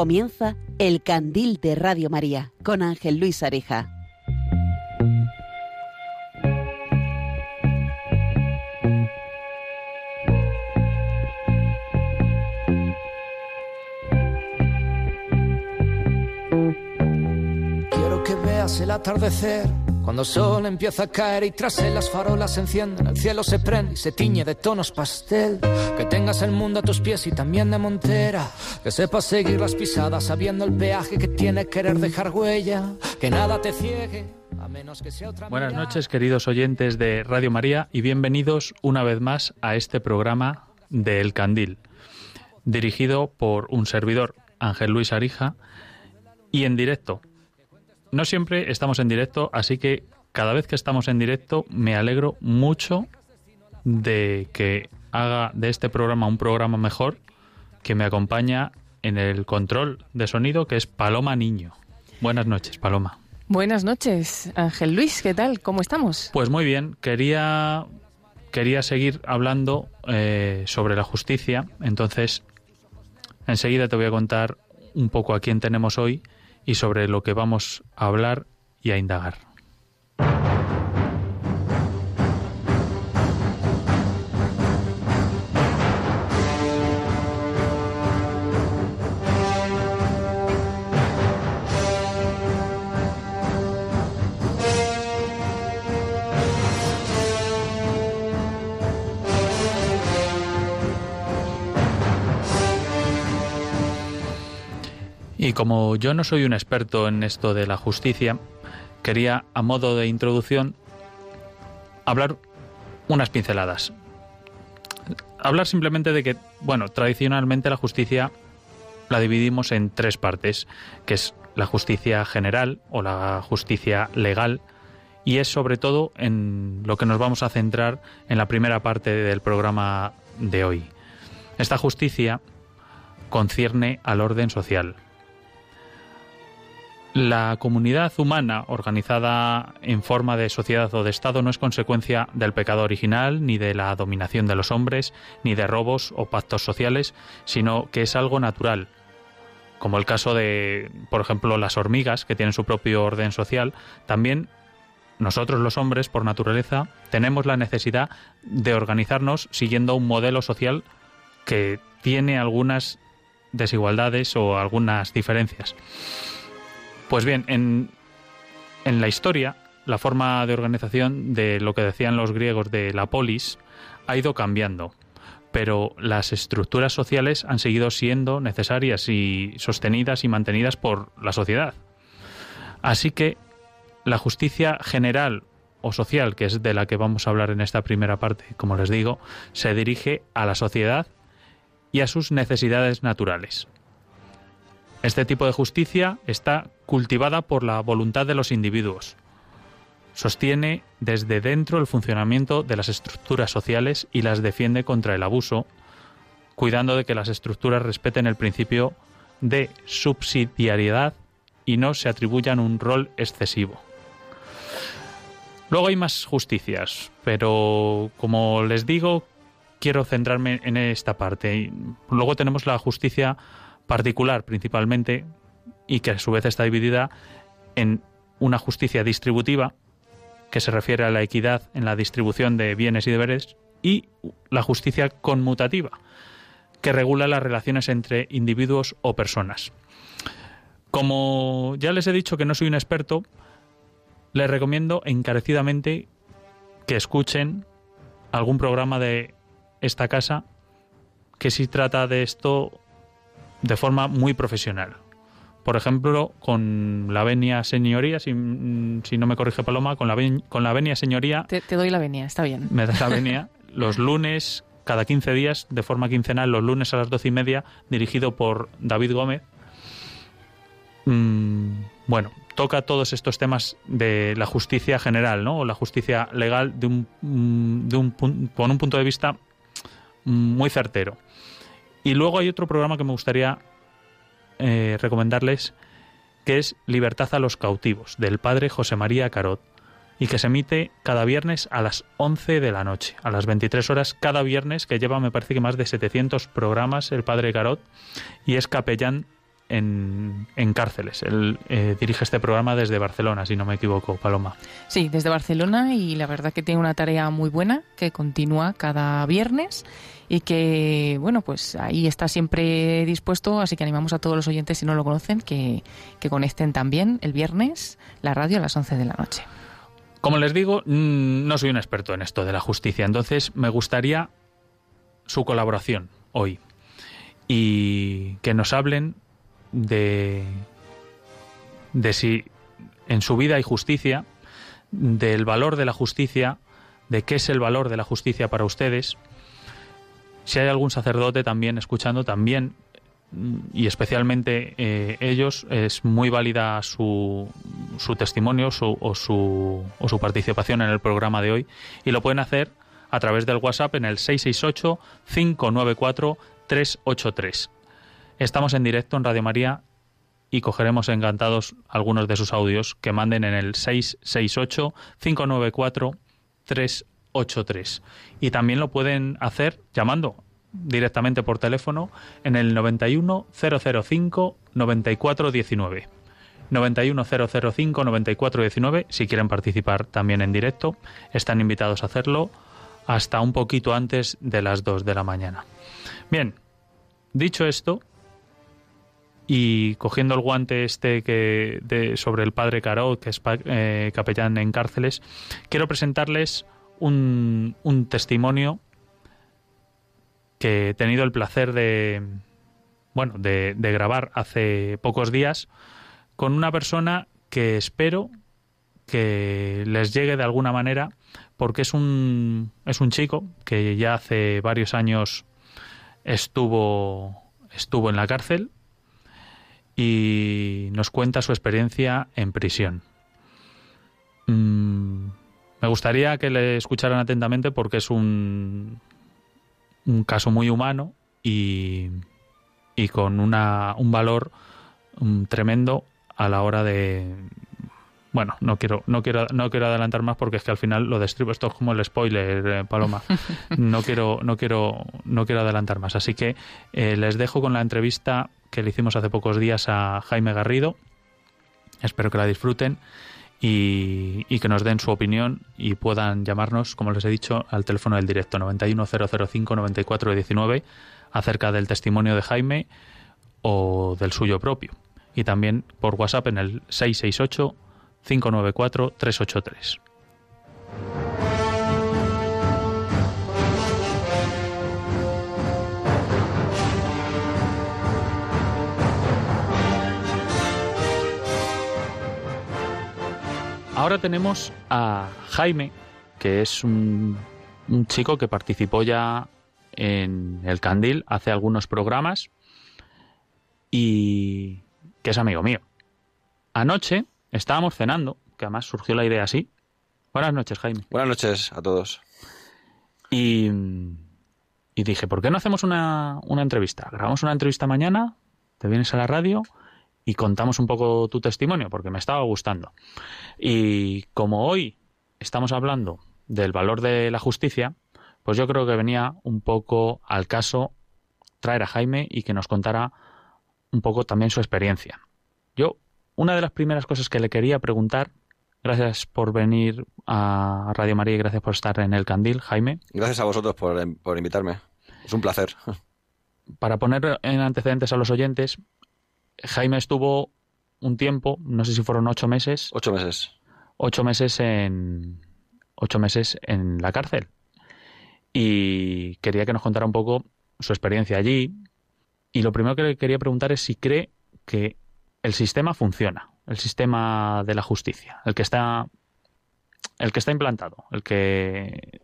Comienza El Candil de Radio María con Ángel Luis Areja. Quiero que veas el atardecer cuando el sol empieza a caer y tras él las farolas se encienden, el cielo se prende y se tiñe de tonos pastel. Que tengas el mundo a tus pies y también de montera. Que sepas seguir las pisadas sabiendo el peaje que tiene querer dejar huella. Que nada te ciegue. A menos que sea otra Buenas noches, queridos oyentes de Radio María, y bienvenidos una vez más a este programa de El Candil, dirigido por un servidor, Ángel Luis Arija, y en directo. No siempre estamos en directo, así que cada vez que estamos en directo me alegro mucho de que haga de este programa un programa mejor, que me acompaña en el control de sonido, que es Paloma Niño. Buenas noches, Paloma. Buenas noches, Ángel Luis, ¿qué tal? ¿Cómo estamos? Pues muy bien, quería, quería seguir hablando eh, sobre la justicia, entonces enseguida te voy a contar un poco a quién tenemos hoy y sobre lo que vamos a hablar y a indagar. Y como yo no soy un experto en esto de la justicia, quería, a modo de introducción, hablar unas pinceladas. Hablar simplemente de que, bueno, tradicionalmente la justicia la dividimos en tres partes, que es la justicia general o la justicia legal, y es sobre todo en lo que nos vamos a centrar en la primera parte del programa de hoy. Esta justicia concierne al orden social. La comunidad humana organizada en forma de sociedad o de Estado no es consecuencia del pecado original, ni de la dominación de los hombres, ni de robos o pactos sociales, sino que es algo natural, como el caso de, por ejemplo, las hormigas, que tienen su propio orden social, también nosotros los hombres, por naturaleza, tenemos la necesidad de organizarnos siguiendo un modelo social que tiene algunas desigualdades o algunas diferencias. Pues bien, en, en la historia, la forma de organización de lo que decían los griegos de la polis ha ido cambiando, pero las estructuras sociales han seguido siendo necesarias y sostenidas y mantenidas por la sociedad. Así que la justicia general o social, que es de la que vamos a hablar en esta primera parte, como les digo, se dirige a la sociedad y a sus necesidades naturales. Este tipo de justicia está cultivada por la voluntad de los individuos. Sostiene desde dentro el funcionamiento de las estructuras sociales y las defiende contra el abuso, cuidando de que las estructuras respeten el principio de subsidiariedad y no se atribuyan un rol excesivo. Luego hay más justicias, pero como les digo, quiero centrarme en esta parte. Luego tenemos la justicia particular principalmente y que a su vez está dividida en una justicia distributiva que se refiere a la equidad en la distribución de bienes y deberes y la justicia conmutativa que regula las relaciones entre individuos o personas. Como ya les he dicho que no soy un experto, les recomiendo encarecidamente que escuchen algún programa de esta casa que sí trata de esto de forma muy profesional. Por ejemplo, con la venia señoría, si, mm, si no me corrige Paloma, con la, ven- con la venia señoría, Te, te doy la venia, está bien. me da la venia, los lunes, cada 15 días, de forma quincenal, los lunes a las doce y media, dirigido por David Gómez. Mm, bueno, toca todos estos temas de la justicia general, ¿no? O la justicia legal de un, mm, de un con un punto de vista muy certero. Y luego hay otro programa que me gustaría eh, recomendarles, que es Libertad a los cautivos, del padre José María Carot, y que se emite cada viernes a las 11 de la noche, a las 23 horas cada viernes, que lleva, me parece que más de 700 programas el padre Carot, y es capellán en, en cárceles. Él eh, dirige este programa desde Barcelona, si no me equivoco, Paloma. Sí, desde Barcelona y la verdad que tiene una tarea muy buena que continúa cada viernes y que, bueno, pues ahí está siempre dispuesto, así que animamos a todos los oyentes, si no lo conocen, que, que conecten también el viernes la radio a las 11 de la noche. Como les digo, mm, no soy un experto en esto de la justicia, entonces me gustaría su colaboración hoy y que nos hablen de, de si en su vida hay justicia, del valor de la justicia, de qué es el valor de la justicia para ustedes. Si hay algún sacerdote también escuchando, también y especialmente eh, ellos, es muy válida su, testimonio o, su, o su participación en el programa de hoy y lo pueden hacer a través del WhatsApp en el 668-594-383. Estamos en directo en Radio María y cogeremos encantados algunos de sus audios que manden en el 668-594-383. Y también lo pueden hacer llamando directamente por teléfono en el 91 005 9419. 91 005 9419 si quieren participar también en directo están invitados a hacerlo hasta un poquito antes de las 2 de la mañana. Bien, dicho esto y cogiendo el guante este que de, sobre el padre Caro, que es eh, capellán en cárceles, quiero presentarles un, un testimonio que he tenido el placer de, bueno, de, de, grabar hace pocos días con una persona que espero que les llegue de alguna manera porque es un, es un chico que ya hace varios años estuvo, estuvo en la cárcel y nos cuenta su experiencia en prisión. Mm, me gustaría que le escucharan atentamente porque es un, un caso muy humano y, y con una, un valor um, tremendo a la hora de bueno no quiero no quiero no quiero adelantar más porque es que al final lo destribo esto es como el spoiler eh, paloma. No quiero no quiero no quiero adelantar más. Así que eh, les dejo con la entrevista que le hicimos hace pocos días a Jaime Garrido. Espero que la disfruten y, que nos den su opinión y puedan llamarnos, como les he dicho, al teléfono del directo 91005-9419 acerca del testimonio de Jaime o del suyo propio. Y también por WhatsApp en el 668-594-383. Ahora tenemos a Jaime, que es un, un, chico que participó ya en el Candil hace algunos programas y que es amigo mío. Anoche estábamos cenando, que además surgió la idea así. Buenas noches, Jaime. Buenas noches a todos. Y, y dije, ¿por qué no hacemos una, una entrevista? Grabamos una entrevista mañana, te vienes a la radio y contamos un poco tu testimonio, porque me estaba gustando. Y como hoy estamos hablando del valor de la justicia, pues yo creo que venía un poco al caso traer a Jaime y que nos contara un poco también su experiencia. Yo, una de las primeras cosas que le quería preguntar, gracias por venir a Radio María y gracias por estar en el Candil, Jaime. Gracias a vosotros por, por invitarme. Es un placer. Para poner en antecedentes a los oyentes, Jaime estuvo un tiempo, no sé si fueron ocho meses. Ocho meses. Ocho meses en. Ocho meses en la cárcel. Y quería que nos contara un poco su experiencia allí. Y lo primero que le quería preguntar es si cree que el sistema funciona, el sistema de la justicia, el que está, el que está implantado, el que,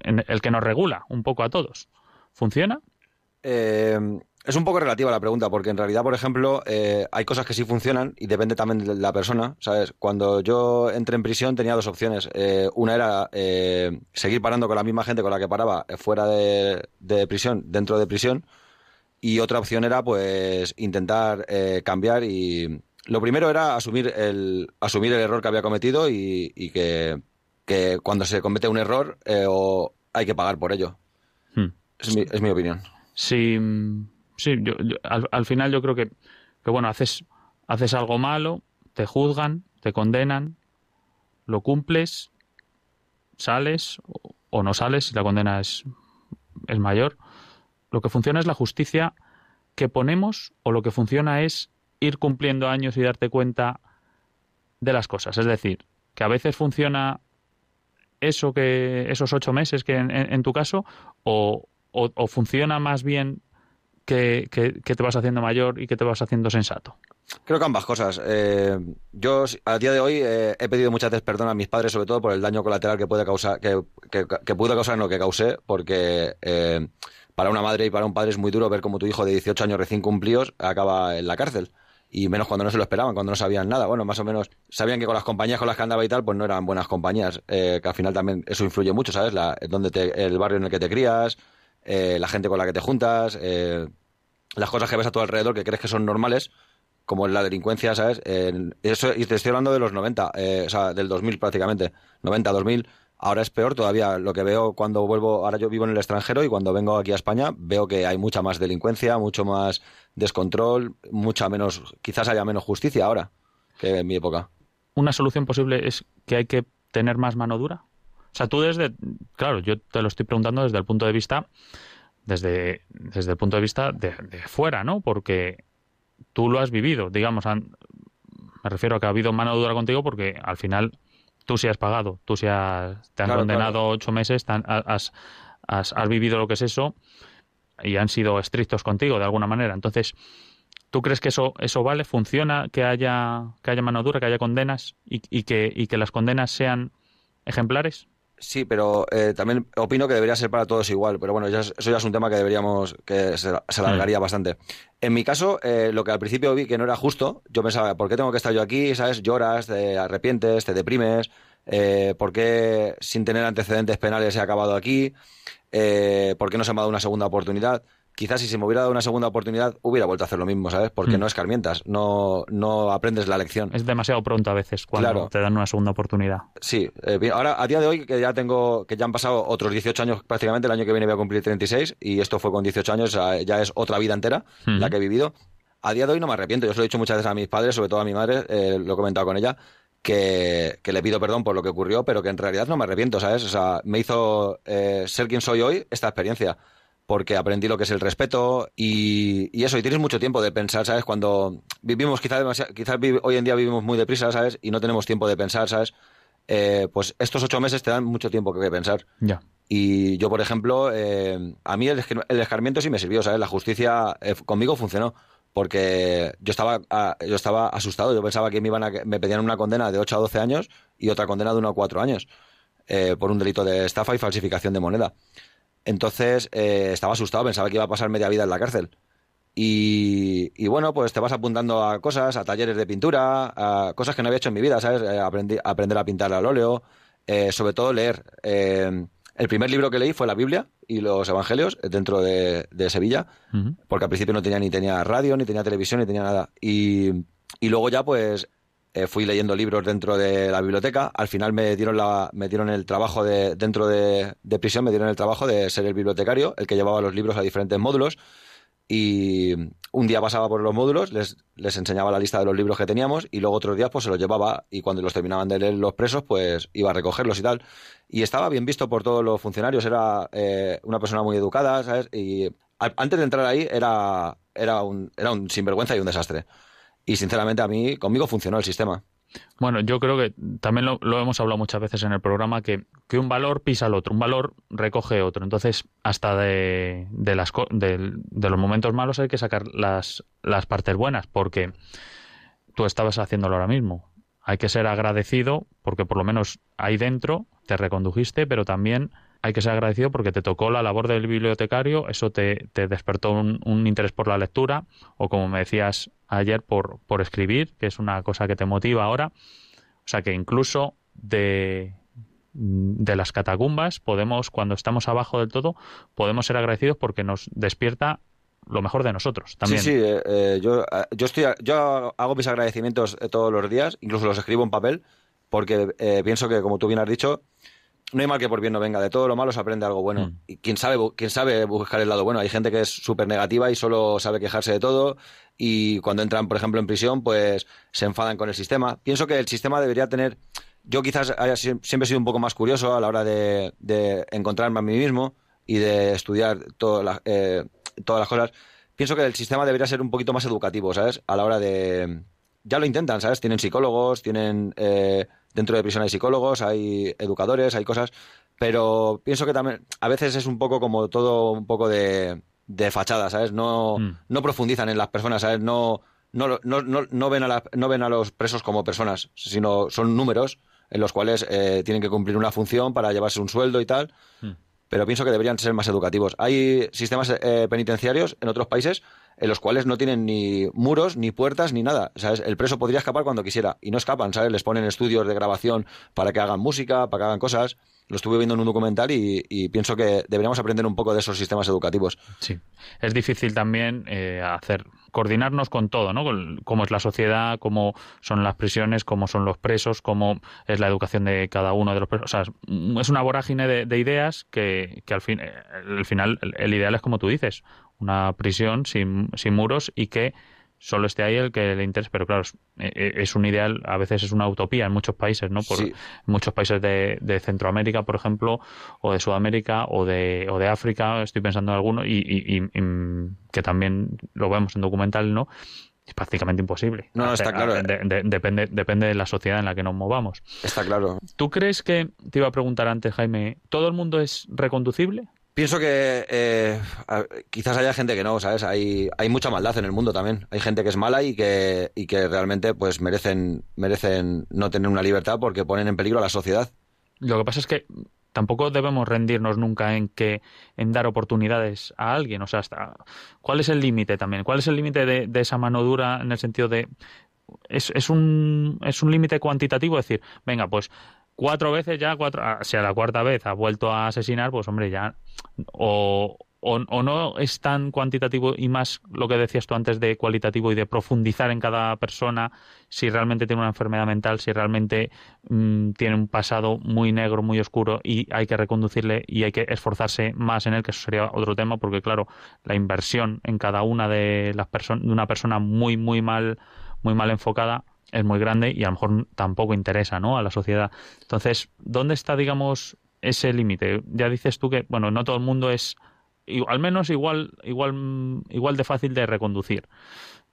el que nos regula un poco a todos. ¿Funciona? Eh, es un poco relativa la pregunta, porque en realidad, por ejemplo, eh, hay cosas que sí funcionan y depende también de la persona, ¿sabes? Cuando yo entré en prisión tenía dos opciones. Eh, una era eh, seguir parando con la misma gente con la que paraba fuera de, de, prisión, dentro de prisión, y otra opción era, pues, intentar cambiar y... Lo primero era asumir el, asumir el error que había cometido y, y que, que, cuando se comete un error o hay que pagar por ello. Hmm. Es, mi, es mi opinión. Sí... Sí, yo, yo, al, al, final yo creo que que bueno, haces, haces algo malo, te juzgan, te condenan, lo cumples, sales o no sales si la condena es, es mayor. Lo que funciona es la justicia que ponemos o lo que funciona es ir cumpliendo años y darte cuenta de las cosas. Es decir, que a veces funciona eso que esos ocho meses que en, tu caso o, o, funciona más bien que, que, te vas haciendo mayor y que te vas haciendo sensato? Creo que ambas cosas. Eh, yo a día de hoy eh, he pedido muchas veces perdón a mis padres, sobre todo por el daño colateral que puede causar, que, que, que causar en lo que causé, porque eh, para una madre y para un padre es muy duro ver cómo tu hijo de 18 años recién cumplidos acaba en la cárcel y menos cuando no se lo esperaban, cuando no sabían nada. Bueno, más o menos sabían que con las compañías con las que andaba y tal, pues no eran buenas compañías, eh, que al final también eso influye mucho, ¿sabes? La, donde el barrio en el que te crías, eh, la gente con la que te juntas, eh, las cosas que ves a tu alrededor que crees que son normales, como la delincuencia, ¿sabes? eso, y te estoy hablando de los 90, o sea, del 2000 prácticamente, 90, 2000 Ahora es peor todavía. Lo que veo cuando vuelvo, ahora yo vivo en el extranjero y cuando vengo aquí a España veo que hay mucha más delincuencia, mucho más descontrol, mucha menos, quizás haya menos justicia ahora que en mi época. ¿Una solución posible es que hay que tener más mano dura? O sea, tú desde, claro, yo te lo estoy preguntando desde el punto de vista, desde, desde el punto de vista de, fuera, ¿no? Porque tú lo has vivido, digamos, me refiero a que ha habido mano dura contigo porque al final tú sí has pagado, tú sí has, te han condenado ocho meses, has, has, vivido lo que es eso y han sido estrictos contigo de alguna manera. Entonces, ¿tú crees que eso, eso vale? ¿Funciona que haya, que haya mano dura, que haya condenas y, y, que, y que las condenas sean ejemplares? Sí, pero eh, también opino que debería ser para todos igual. Pero bueno, eso ya es un tema que deberíamos, que se, alargaría mm. bastante. En mi caso, eh, lo que al principio vi que no era justo, yo pensaba, ¿por qué tengo que estar yo aquí? ¿Sabes? Lloras, te arrepientes, te deprimes. Eh, ¿Por qué sin tener antecedentes penales he acabado aquí? Eh, ¿Por qué no se me ha dado una segunda oportunidad? Quizás si se me hubiera dado una segunda oportunidad hubiera vuelto a hacer lo mismo, ¿sabes? Porque mm. no escarmientas, no, no aprendes la lección. Es demasiado pronto a veces cuando te dan una segunda oportunidad. Sí, eh, ahora a día de hoy que ya tengo, que ya han pasado otros 18 años prácticamente, el año que viene voy a cumplir 36 y esto fue con 18 años, ya es otra vida entera la que he vivido. A día de hoy no me arrepiento, yo se lo he dicho muchas veces a mis padres, sobre todo a mi madre, eh, lo he comentado con ella, que, le pido perdón por lo que ocurrió, pero que en realidad no me arrepiento, ¿sabes? O sea, me hizo eh, ser quien soy hoy esta experiencia porque aprendí lo que es el respeto y, eso, y tienes mucho tiempo de pensar, ¿sabes? Cuando vivimos, quizás quizás hoy en día vivimos muy deprisa, ¿sabes? Y no tenemos tiempo de pensar, ¿sabes? Eh, pues estos ocho meses te dan mucho tiempo que pensar. Ya. Y yo, por ejemplo, eh, a mí el, el, escarmiento sí me sirvió, ¿sabes? La justicia eh, conmigo funcionó. Porque yo estaba, yo estaba asustado, yo pensaba que me, iban a, me pedían una condena de 8 a 12 años y otra condena de 1 a 4 años por un delito de estafa y falsificación de moneda. Entonces eh, estaba asustado, pensaba que iba a pasar media vida en la cárcel. Y, bueno, pues te vas apuntando a cosas, a talleres de pintura, a cosas que no había hecho en mi vida, ¿sabes? Eh, aprendí, aprender a pintar al óleo, eh, sobre todo leer. el primer libro que leí fue la Biblia y los Evangelios dentro de, Sevilla, porque al principio no tenía ni tenía radio, ni tenía televisión, ni tenía nada. Y, y luego ya pues eh, fui leyendo libros dentro de la biblioteca. Al final me dieron, la, me dieron el trabajo de, dentro de, prisión, me dieron el trabajo de ser el bibliotecario, el que llevaba los libros a diferentes módulos. Y un día pasaba por los módulos, les, les enseñaba la lista de los libros que teníamos y luego otros días pues se los llevaba y cuando los terminaban de leer los presos pues iba a recogerlos y tal. Y estaba bien visto por todos los funcionarios, era eh, una persona muy educada, ¿sabes? Y antes de entrar ahí era, era, un, era un sinvergüenza y un desastre. Y sinceramente a mí, conmigo funcionó el sistema. Bueno, yo creo que también lo, hemos hablado muchas veces en el programa, que, que, un valor pisa al otro, un valor recoge otro. Entonces, hasta de, de, las, de, de los momentos malos hay que sacar las, las partes buenas, porque tú estabas haciéndolo ahora mismo. Hay que ser agradecido porque por lo menos ahí dentro te recondujiste, pero también hay que ser agradecido porque te tocó la labor del bibliotecario, eso te, despertó un, interés por la lectura, o como me decías ayer, por, escribir, que es una cosa que te motiva ahora. O sea que incluso de, las catacumbas podemos, cuando estamos abajo del todo, podemos ser agradecidos porque nos despierta lo mejor de nosotros también. Sí, sí, eh, eh, eh, yo hago mis agradecimientos todos los días, incluso los escribo en papel, porque pienso que, como tú bien has dicho, no hay mal que por bien no venga, de todo lo malo se aprende algo bueno. Mm. Y quién sabe, quién sabe buscar el lado bueno. Hay gente que es súper negativa y solo sabe quejarse de todo y cuando entran, por ejemplo, en prisión, pues se enfadan con el sistema. Pienso que el sistema debería tener... Yo quizás haya sie- siempre he sido un poco más curioso a la hora de, de encontrarme a mí mismo y de estudiar todas las- eh, todas las cosas. Pienso que el sistema debería ser un poquito más educativo, ¿sabes? A la hora de... Ya lo intentan, ¿sabes? Tienen psicólogos, tienen... eh, dentro de prisión hay psicólogos, hay educadores, hay cosas, pero pienso que también a veces es un poco como todo un poco de, de fachada, ¿sabes? No, Mm. no profundizan en las personas, ¿sabes? No, no, no, no, no ven a la- no ven a los presos como personas, sino son números en los cuales eh, tienen que cumplir una función para llevarse un sueldo y tal. Mm. Pero pienso que deberían ser más educativos. Hay sistemas eh, penitenciarios en otros países en los cuales no tienen ni muros, ni puertas, ni nada. ¿Sabes? El preso podría escapar cuando quisiera y no escapan, ¿sabes? Les ponen estudios de grabación para que hagan música, para que hagan cosas. Lo estuve viendo en un documental y, pienso que deberíamos aprender un poco de esos sistemas educativos. Sí, es difícil también eh, hacer coordinarnos con todo, ¿no? Con cómo es la sociedad, cómo son las prisiones, cómo son los presos, cómo es la educación de cada uno de los presos. O sea, es una vorágine de, de ideas que, que al fin, eh, al final el, el ideal es como tú dices, una prisión sin, sin muros y que solo esté ahí el que le interese. Pero claro, es, eh, es un ideal, a veces es una utopía en muchos países, ¿no? Por, Sí. muchos países de, de Centroamérica, por ejemplo, o de Sudamérica, o de, o de África, estoy pensando en alguno, y, y- y- y que también lo vemos en documental, ¿no? Es prácticamente imposible. No, no, está Hacer- claro. de- de- depende, depende de la sociedad en la que nos movamos. Está claro. ¿Tú crees que, te iba a preguntar antes, Jaime, ¿todo el mundo es reconducible? Pienso que eh, quizás haya gente que no, ¿sabes? Hay, hay mucha maldad en el mundo también. Hay gente que es mala y que, y que realmente pues merecen, merecen no tener una libertad porque ponen en peligro a la sociedad. Lo que pasa es que tampoco debemos rendirnos nunca en que en dar oportunidades a alguien. O sea, hasta, ¿cuál es el límite también? ¿Cuál es el límite de, de esa mano dura en el sentido de es, es un es un límite cuantitativo decir, venga, pues cuatro veces ya, cuatro, ah, si a la cuarta vez ha vuelto a asesinar, pues hombre, ya o, o, no es tan cuantitativo y más lo que decías tú antes de cualitativo y de profundizar en cada persona, si realmente tiene una enfermedad mental, si realmente mm, tiene un pasado muy negro, muy oscuro y hay que reconducirle y hay que esforzarse más en él, que eso sería otro tema, porque claro, la inversión en cada una de las personas, de una persona muy, muy mal, muy mal enfocada, es muy grande y a lo mejor tampoco interesa ¿no? a la sociedad. Entonces, ¿dónde está, digamos, ese límite? Ya dices tú que, bueno, no todo el mundo es, al menos igual, igual, igual de fácil de reconducir,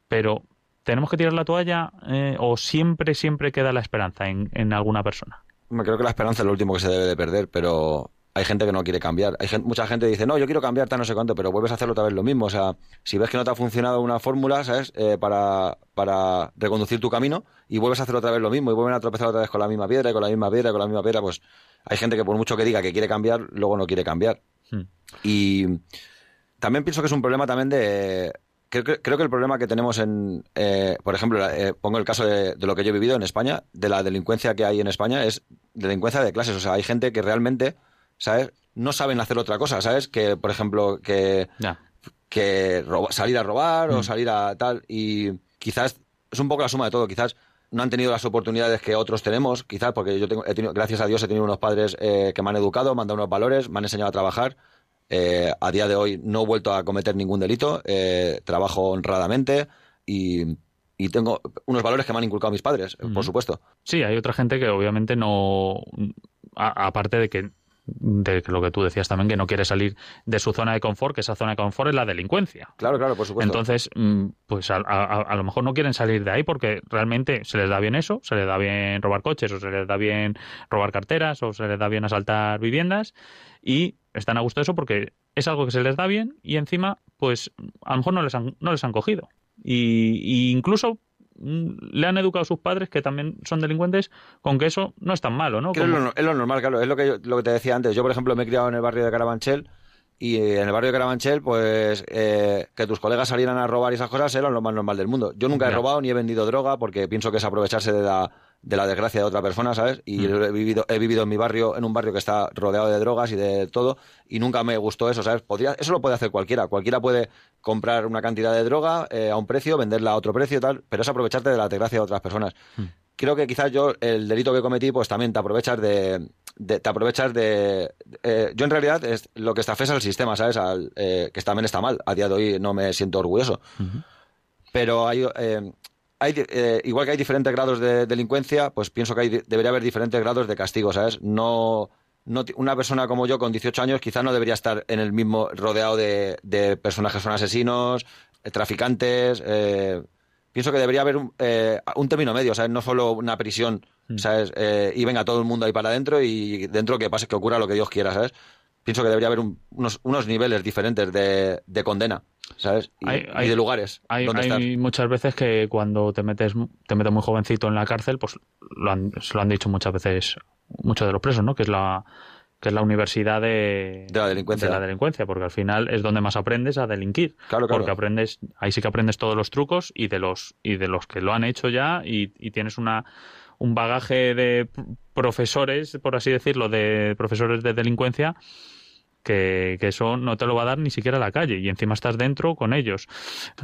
pero ¿tenemos que tirar la toalla eh, o siempre, siempre queda la esperanza en, en alguna persona? Creo que la esperanza es lo último que se debe de perder, pero hay gente que no quiere cambiar. Hay mucha gente dice, no, yo quiero cambiar tal no sé cuánto, pero vuelves a hacerlo otra vez lo mismo. O sea, si ves que no te ha funcionado una fórmula, ¿sabes? Eh, para, para reconducir tu camino y vuelves a hacer otra vez lo mismo y vuelven a tropezar otra vez con la misma piedra y con la misma piedra y con la misma piedra, pues hay gente que por mucho que diga que quiere cambiar, luego no quiere cambiar. Hmm. Y también pienso que es un problema también de... Creo, que- creo que el problema que tenemos en, eh, por ejemplo, eh, pongo el caso de, de lo que yo he vivido en España, de la delincuencia que hay en España, es delincuencia de clases. O sea, hay gente que realmente, ¿sabes? No saben hacer otra cosa, ¿sabes? Que, por ejemplo, que, que roba- salir a robar o Mm. salir a tal. Y quizás es un poco la suma de todo. Quizás no han tenido las oportunidades que otros tenemos, quizás porque yo tengo, he tenido, gracias a Dios he tenido unos padres eh, que me han educado, me han dado unos valores, me han enseñado a trabajar. Eh, a día de hoy no he vuelto a cometer ningún delito, eh, trabajo honradamente y, y tengo unos valores que me han inculcado mis padres, por supuesto. Sí, hay otra gente que obviamente no, a- aparte de que de lo que tú decías también, que no quiere salir de su zona de confort, que esa zona de confort es la delincuencia. Claro, claro, por supuesto. Entonces, mm, pues a, a- a lo mejor no quieren salir de ahí porque realmente se les da bien eso, se les da bien robar coches, o se les da bien robar carteras, o se les da bien asaltar viviendas, y están a gusto de eso porque es algo que se les da bien y encima, pues a lo mejor no les han, no les han cogido. Y, y incluso le han educado a sus padres, que también son delincuentes, con que eso no es tan malo, ¿no? Es, lo, es lo normal, claro. Es lo que, yo- lo que te decía antes. Yo, por ejemplo, me he criado en el barrio de Carabanchel y eh, en el barrio de Carabanchel, pues eh, que tus colegas salieran a robar y esas cosas era lo más normal del mundo. Yo nunca he robado ni he vendido droga porque pienso que es aprovecharse de la, de la desgracia de otra persona, ¿sabes? Y Mm. he, vivido, he vivido en mi barrio, en un barrio que está rodeado de drogas y de todo y nunca me gustó eso, ¿sabes? Podría, eso lo puede hacer cualquiera. Cualquiera puede comprar una cantidad de droga eh, a un precio, venderla a otro precio y tal, pero es aprovecharte de la desgracia de otras personas Mm. creo que quizás yo el delito que cometí pues también te aprovechas de, te aprovechas de... Eh, yo en realidad es, lo que está es al sistema, ¿sabes? Al, eh, que también está mal. A día de hoy no me siento orgulloso. Pero hay... hay igual que hay diferentes grados de delincuencia, pues pienso que hay, debería haber diferentes grados de castigo, ¿sabes? No, no, una persona como yo con 18 años quizás no debería estar en el mismo rodeado de, de personajes que son asesinos, traficantes. pienso que debería haber un, un término medio, ¿sabes? No solo una prisión Mm. ¿sabes? Eh, y venga todo el mundo ahí para adentro y dentro que pase, que ocurra lo que Dios quiera, ¿sabes? Pienso que debería haber unos, unos, niveles diferentes de, de condena, ¿sabes? Y, de lugares. Hay, hay muchas veces que cuando te metes, te metes muy jovencito en la cárcel, pues lo han, se lo han dicho muchas veces muchos de los presos, ¿no? Que es la que es la universidad de, de, la delincuencia. De la delincuencia, porque al final es donde más aprendes a delinquir. Claro, claro. Porque aprendes, ahí sí que aprendes todos los trucos y de los, y de los que lo han hecho ya y, y tienes una, un bagaje de profesores, por así decirlo, de profesores de delincuencia, que, eso no te lo va a dar ni siquiera la calle y encima estás dentro con ellos.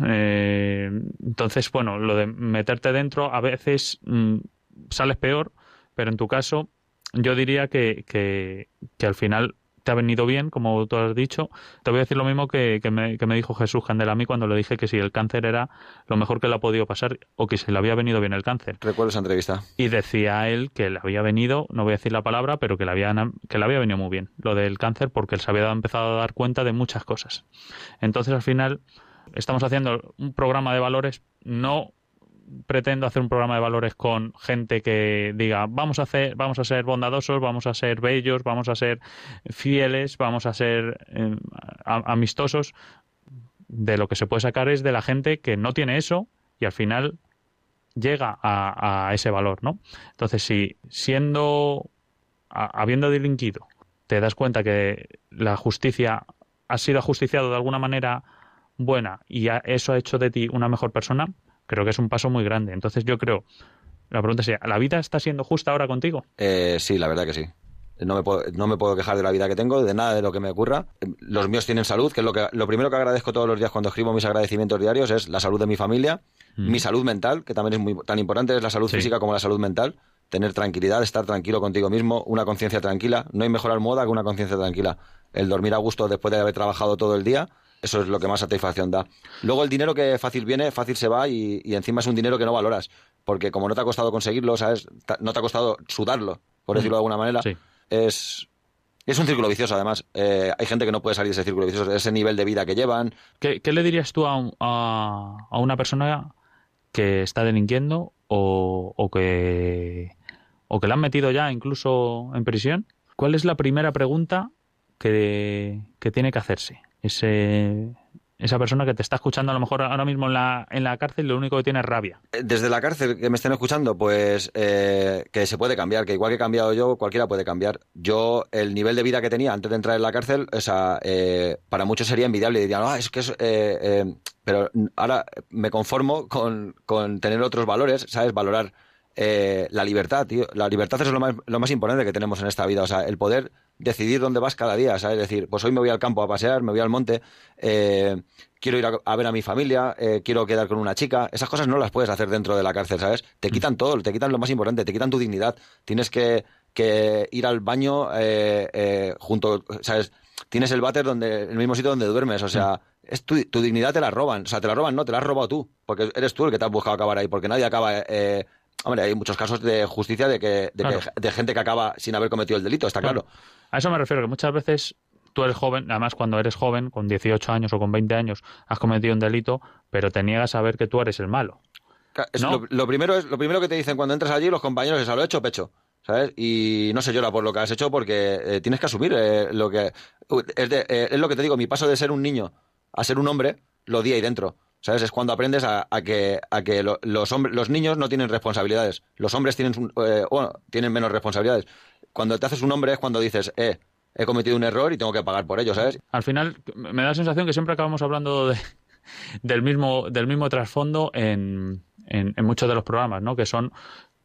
Eh, entonces, bueno, lo de meterte dentro a veces mm, sales peor, pero en tu caso yo diría que, que, que al final te ha venido bien, como tú has dicho. Te voy a decir lo mismo que, me, dijo Jesús Candela a mí cuando le dije que si el cáncer era lo mejor que le ha podido pasar o que se le había venido bien el cáncer. Recuerdo esa entrevista. Y decía él que le había venido, no voy a decir la palabra, pero que le había, que le había venido muy bien lo del cáncer porque él se había empezado a dar cuenta de muchas cosas. Entonces al final estamos haciendo un programa de valores no pretendo hacer un programa de valores con gente que diga vamos a hacer vamos a ser bondadosos vamos a ser bellos vamos a ser fieles vamos a ser eh, amistosos de lo que se puede sacar es de la gente que no tiene eso y al final llega a, ese valor no entonces si siendo habiendo delinquido te das cuenta que la justicia ha sido ajusticiado de alguna manera buena y eso ha hecho de ti una mejor persona creo que es un paso muy grande. Entonces yo creo, la pregunta sería, ¿la vida está siendo justa ahora contigo? Eh, sí, la verdad que sí. No me, puedo, no me puedo quejar de la vida que tengo, de nada de lo que me ocurra. Los míos tienen salud, que es lo, que, lo primero que agradezco todos los días cuando escribo mis agradecimientos diarios, es la salud de mi familia, mm. mi salud mental, que también es muy tan importante, es la salud física como la salud mental. Tener tranquilidad, estar tranquilo contigo mismo, una conciencia tranquila. No hay mejor almohada que una conciencia tranquila. El dormir a gusto después de haber trabajado todo el día eso es lo que más satisfacción da. Luego el dinero que fácil viene, fácil se va y, encima es un dinero que no valoras. Porque como no te ha costado conseguirlo, ¿sabes? No te ha costado sudarlo, por decirlo de alguna manera. Es, es un círculo vicioso, además. Eh, hay gente que no puede salir de ese círculo vicioso, de ese nivel de vida que llevan. ¿Qué, le dirías tú a, a, una persona que está delinquiendo o, o, que, o que la han metido ya incluso en prisión? ¿Cuál es la primera pregunta que, que tiene que hacerse? Esa persona que te está escuchando a lo mejor ahora mismo en la, en la cárcel lo único que tiene es rabia. Eh, desde la cárcel que me estén escuchando, pues eh, que se puede cambiar, que igual que he cambiado yo, cualquiera puede cambiar. Yo, el nivel de vida que tenía antes de entrar en la cárcel, o sea, eh, para muchos sería envidiable dirían, ah, es que es... pero ahora me conformo con, con tener otros valores, ¿sabes? Valorar eh, la libertad, tío. La libertad es lo más, lo más importante que tenemos en esta vida. O sea, el poder decidir dónde vas cada día, ¿sabes? Es decir, pues hoy me voy al campo a pasear, me voy al monte, eh, quiero ir a, ver a mi familia, eh, quiero quedar con una chica. Esas cosas no las puedes hacer dentro de la cárcel, ¿sabes? Te quitan todo, te quitan lo más importante, te quitan tu dignidad. Tienes que, que ir al baño junto, ¿sabes? Tienes el váter donde, el mismo sitio donde duermes, o sea, es tu, tu, dignidad te la roban. O sea, te la roban, no, te la has robado tú, porque eres tú el que te has buscado acabar ahí, porque nadie acaba Hombre, hay muchos casos de justicia de que, de, gente que acaba sin haber cometido el delito, está claro. A eso me refiero, que muchas veces tú eres joven, además cuando eres joven, con 18 años o con 20 años, has cometido un delito, pero te niegas a ver que tú eres el malo. lo, primero es, lo primero que te dicen cuando entras allí los compañeros es lo hecho pecho. ¿sabes? Y no se llora por lo que has hecho porque eh, tienes que asumir eh, lo que... Es, eh, es, lo que te digo, mi paso de ser un niño a ser un hombre lo di ahí dentro. ¿Sabes? Es cuando aprendes a, que, a que los, hombres, los niños no tienen responsabilidades. Los hombres tienen, eh, tienen menos responsabilidades. Cuando te haces un hombre es cuando dices, eh, he cometido un error y tengo que pagar por ello, ¿sabes? Al final me da la sensación que siempre acabamos hablando de, del mismo, del mismo trasfondo en, en, en, muchos de los programas, ¿no? Que son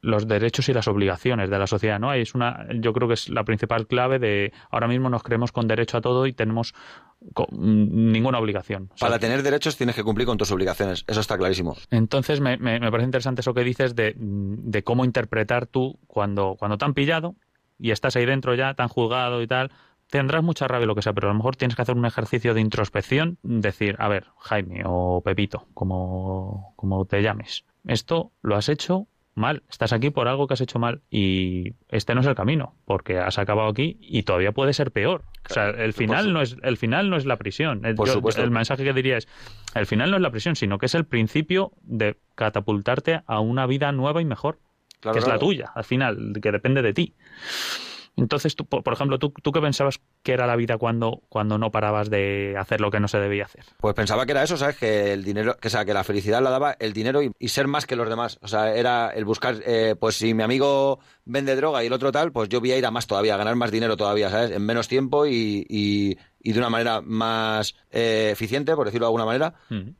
los derechos y las obligaciones de la sociedad, ¿no? Es una, yo creo que es la principal clave de ahora mismo nos creemos con derecho a todo y tenemos ninguna obligación. Para tener derechos tienes que cumplir con tus obligaciones, eso está clarísimo. Entonces me, me, parece interesante eso que dices de, de, cómo interpretar tú cuando, cuando te han pillado y estás ahí dentro ya, tan juzgado y tal, tendrás mucha rabia lo que sea, pero a lo mejor tienes que hacer un ejercicio de introspección, decir, a ver, Jaime o Pepito, como, como te llames, esto lo has hecho mal, estás aquí por algo que has hecho mal y este no es el camino, porque has acabado aquí y todavía puede ser peor. O sea, el final no es el final no es la prisión. El, el mensaje que diría es, el final no es la prisión, sino que es el principio de catapultarte a una vida nueva y mejor, que es la tuya, al final, que depende de ti. Entonces, tú, por, ejemplo, ¿tú, ¿tú qué pensabas que era la vida cuando, cuando no parabas de hacer lo que no se debía hacer? Pues pensaba que era eso, ¿sabes? Que el dinero, que, sea, que la felicidad la daba el dinero y, ser más que los demás. O sea, era el buscar, eh, pues si mi amigo vende droga y el otro tal, pues yo voy a ir a más todavía, a ganar más dinero todavía, ¿sabes? En menos tiempo y, y, de una manera más eh, eficiente, por decirlo de alguna manera.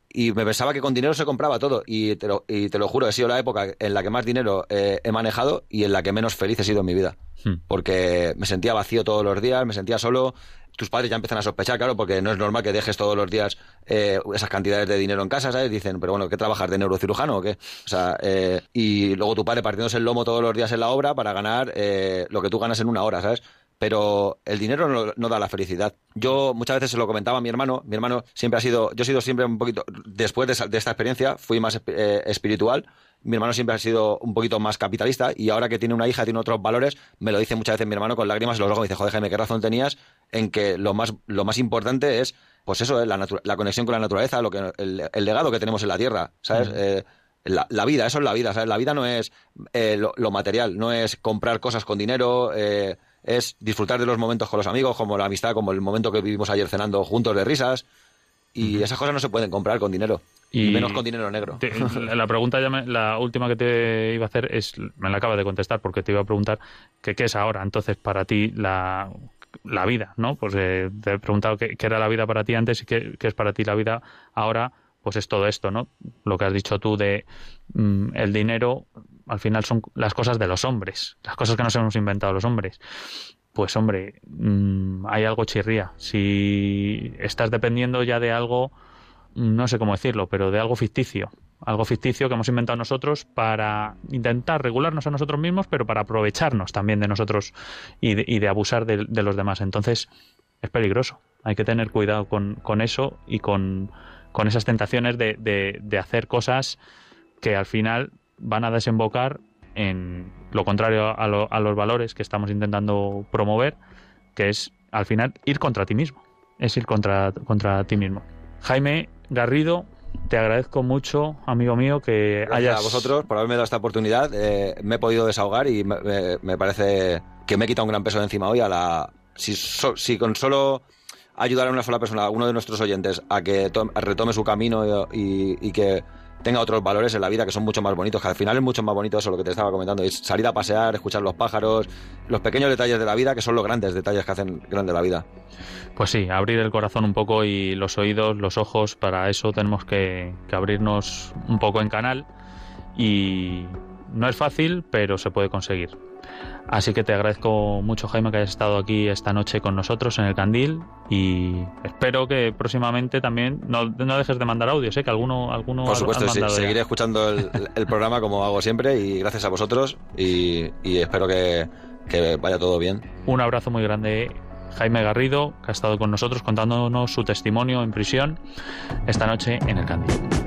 Y me pensaba que con dinero se compraba todo. Y te lo, y te lo juro, he sido la época en la que más dinero eh, he manejado y en la que menos feliz he sido en mi vida. Porque me sentía vacío todos los días, me sentía solo. Tus padres ya empiezan a sospechar, claro, porque no es normal que dejes todos los días eh, esas cantidades de dinero en casa, ¿sabes? Dicen, pero bueno, ¿qué trabajas de neurocirujano o qué? O sea, eh, y luego tu padre partiéndose el lomo todos los días en la obra para ganar lo que tú ganas en una hora, ¿sabes? Pero el dinero no, da la felicidad. Yo muchas veces se lo comentaba a mi hermano, mi hermano siempre ha sido, yo he sido siempre un poquito, después de, esta experiencia, fui más espiritual mi hermano siempre ha sido un poquito más capitalista y ahora que tiene una hija, tiene otros valores, me lo dice muchas veces mi hermano con lágrimas los ojos, me dice, joder, Jaime, ¿qué razón tenías en que lo más, lo más importante es, pues eso, eh, la, la, conexión con la naturaleza, lo que, el, legado que tenemos en la tierra, ¿sabes? Eh, la, vida, eso es la vida, ¿sabes? La vida no es eh, lo, material, no es comprar cosas con dinero, es disfrutar de los momentos con los amigos, como la amistad, como el momento que vivimos ayer cenando juntos de risas. Y esas cosas no se pueden comprar con dinero. Y, menos con dinero negro. la pregunta, ya la última que te iba a hacer es, me la acabas de contestar porque te iba a preguntar que qué es ahora entonces para ti la, la vida, ¿no? Pues eh, te he preguntado qué, era la vida para ti antes y qué, es para ti la vida ahora, pues es todo esto, ¿no? Lo que has dicho tú de mm, el dinero, al final son las cosas de los hombres, las cosas que nos hemos inventado los hombres pues hombre, mm, hay algo chirría. Si estás dependiendo ya de algo no sé cómo decirlo, pero de algo ficticio. Algo ficticio que hemos inventado nosotros para intentar regularnos a nosotros mismos, pero para aprovecharnos también de nosotros y de, abusar de, los demás. Entonces, es peligroso. Hay que tener cuidado con, eso y con, esas tentaciones de, hacer cosas que al final van a desembocar en lo contrario a, a los valores que estamos intentando promover, que es al final ir contra ti mismo. Es ir contra, contra ti mismo. Jaime Garrido, te agradezco mucho, amigo mío, que hayas... a vosotros por haberme dado esta oportunidad. Eh, me he podido desahogar y me, parece que me he quitado un gran peso de encima hoy a la... Si, si con solo ayudar a una sola persona, a uno de nuestros oyentes, a que retome su camino y que tenga otros valores en la vida que son mucho más bonitos, que al final es mucho más bonito eso lo que te estaba comentando, es salir a pasear, escuchar los pájaros, los pequeños detalles de la vida que son los grandes detalles que hacen grande la vida. Pues sí, abrir el corazón un poco y los oídos, los ojos, para eso tenemos que, que abrirnos un poco en canal y no es fácil, pero se puede conseguir. Así que te agradezco mucho, Jaime, que hayas estado aquí esta noche con nosotros en el Candil y espero que próximamente también no, dejes de mandar audios, ¿eh? que alguno, alguno Por supuesto, seguiré escuchando el, programa como hago siempre y gracias a vosotros y, espero que, que vaya todo bien. Un abrazo muy grande Jaime Garrido, que ha estado con nosotros contándonos su testimonio en prisión esta noche en el Candil.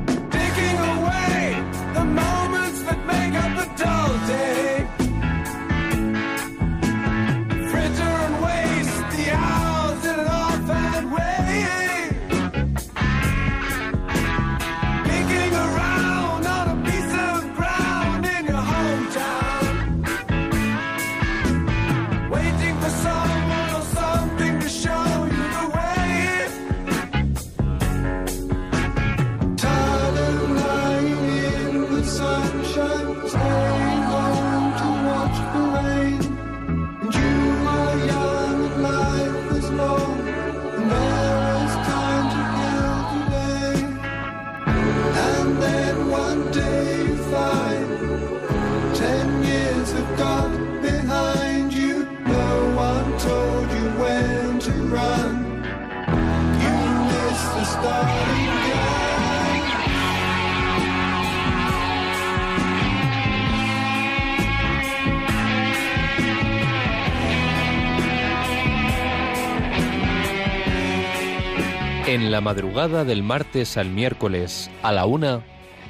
En la madrugada del martes al miércoles a la una,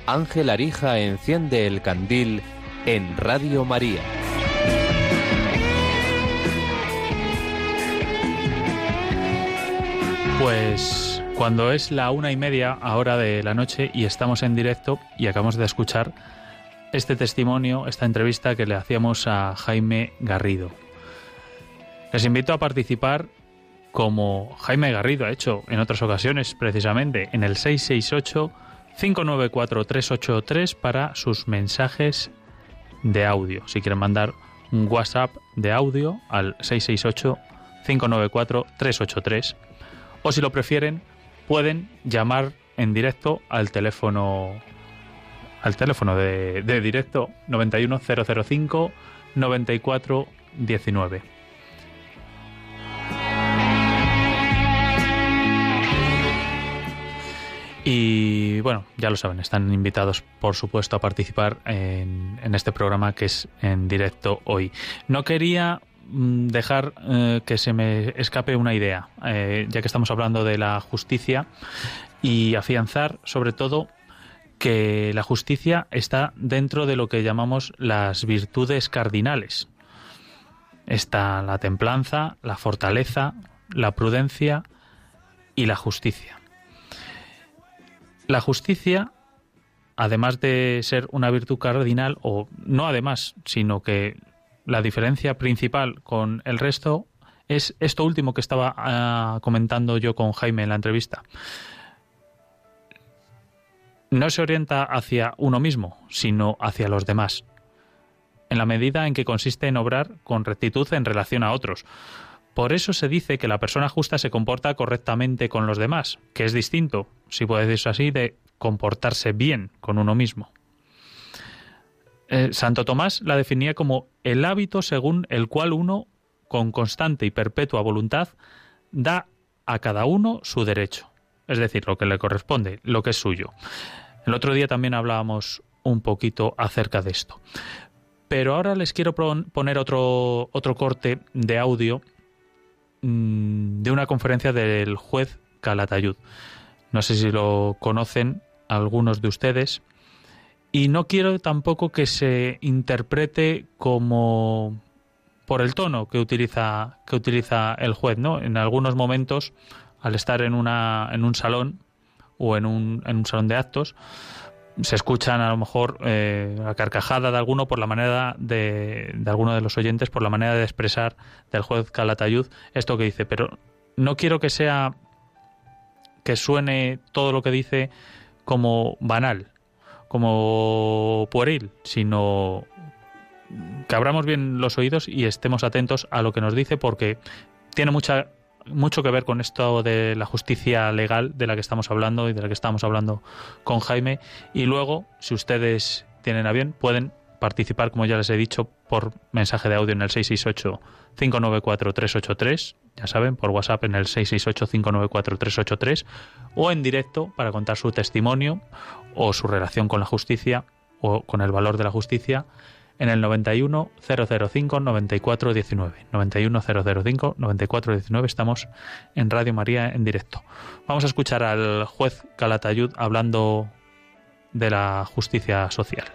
Ángel Arija enciende el candil en Radio María. Pues cuando es la una y media ahora de la noche y estamos en directo y acabamos de escuchar este testimonio, esta entrevista que le hacíamos a Jaime Garrido. Les invito a participar como Jaime Garrido ha hecho en otras ocasiones, precisamente en el 668 594 383 para sus mensajes de audio. Si quieren mandar un WhatsApp de audio al 668 594 383 o si lo prefieren, pueden llamar en directo al teléfono al teléfono de, de directo 91005 9419. Y bueno, ya lo saben, están invitados, por supuesto, a participar en, este programa que es en directo hoy. No quería Mm, dejar eh, que se me escape una idea, eh, ya que estamos hablando de la justicia, y afianzar sobre todo que la justicia está dentro de lo que llamamos las virtudes cardinales. Está la templanza, la fortaleza, la prudencia y la justicia. La justicia, además de ser una virtud cardinal, o no además, sino que la diferencia principal con el resto es esto último que estaba ah, comentando yo con Jaime en la entrevista. No se orienta hacia uno mismo, sino hacia los demás, en la medida en que consiste en obrar con rectitud en relación a otros. Por eso se dice que la persona justa se comporta correctamente con los demás, que es distinto, si puede decirse así, de comportarse bien con uno mismo. Eh, Santo Tomás la definía como el hábito según el cual uno, con constante y perpetua voluntad, da a cada uno su derecho, es decir, lo que le corresponde, lo que es suyo. El otro día también hablábamos un poquito acerca de esto. Pero ahora les quiero poner otro, otro corte de audio mm, de una conferencia del juez Calatayud. No sé si lo conocen algunos de ustedes. Y no quiero tampoco que se interprete como por el tono que utiliza, que utiliza el juez, ¿no? En algunos momentos, al estar en, una, en un salón o en un, en un salón de actos, se escuchan a lo mejor eh, la carcajada de alguno por la manera de, de alguno de los oyentes, por la manera de expresar del juez Calatayud esto que dice, pero no quiero que sea que suene todo lo que dice como banal, como pueril, sino que abramos bien los oídos y estemos atentos a lo que nos dice porque tiene mucha mucho que ver con esto de la justicia legal de la que estamos hablando y de la que estamos hablando con Jaime. Y luego si ustedes tienen a bien pueden participar como ya les he dicho por mensaje de audio en el 668 594 383 ya saben por WhatsApp en el 668 594 383 o en directo para contar su testimonio o su relación con la justicia o con el valor de la justicia en el 91 005 94 19. 91 005 94 19 estamos en Radio María en directo. Vamos a escuchar al juez Calatayud hablando de la justicia social.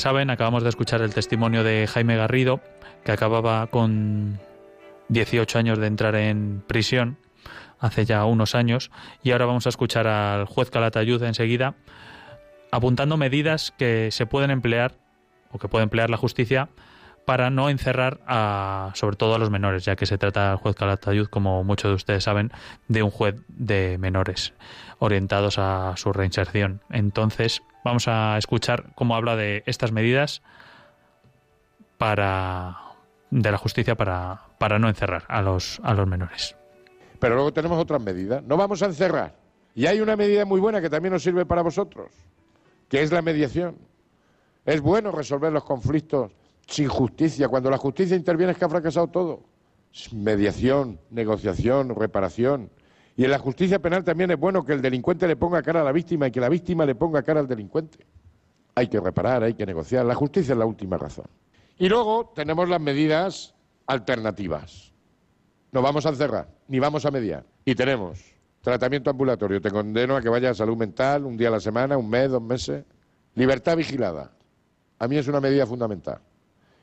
Saben, acabamos de escuchar el testimonio de Jaime Garrido, que acababa con 18 años de entrar en prisión hace ya unos años, y ahora vamos a escuchar al juez Calatayud enseguida, apuntando medidas que se pueden emplear o que puede emplear la justicia para no encerrar a, sobre todo a los menores, ya que se trata el juez Calatayud, como muchos de ustedes saben, de un juez de menores orientados a su reinserción. Entonces, Vamos a escuchar cómo habla de estas medidas para de la justicia para, para no encerrar a los, a los menores. Pero luego tenemos otras medidas. No vamos a encerrar. Y hay una medida muy buena que también nos sirve para vosotros, que es la mediación. Es bueno resolver los conflictos sin justicia. Cuando la justicia interviene es que ha fracasado todo. Mediación, negociación, reparación. Y en la justicia penal también es bueno que el delincuente le ponga cara a la víctima y que la víctima le ponga cara al delincuente. Hay que reparar, hay que negociar. La justicia es la última razón. Y luego tenemos las medidas alternativas. No vamos a encerrar, ni vamos a mediar. Y tenemos tratamiento ambulatorio. Te condeno a que vayas a salud mental un día a la semana, un mes, dos meses. Libertad vigilada. A mí es una medida fundamental.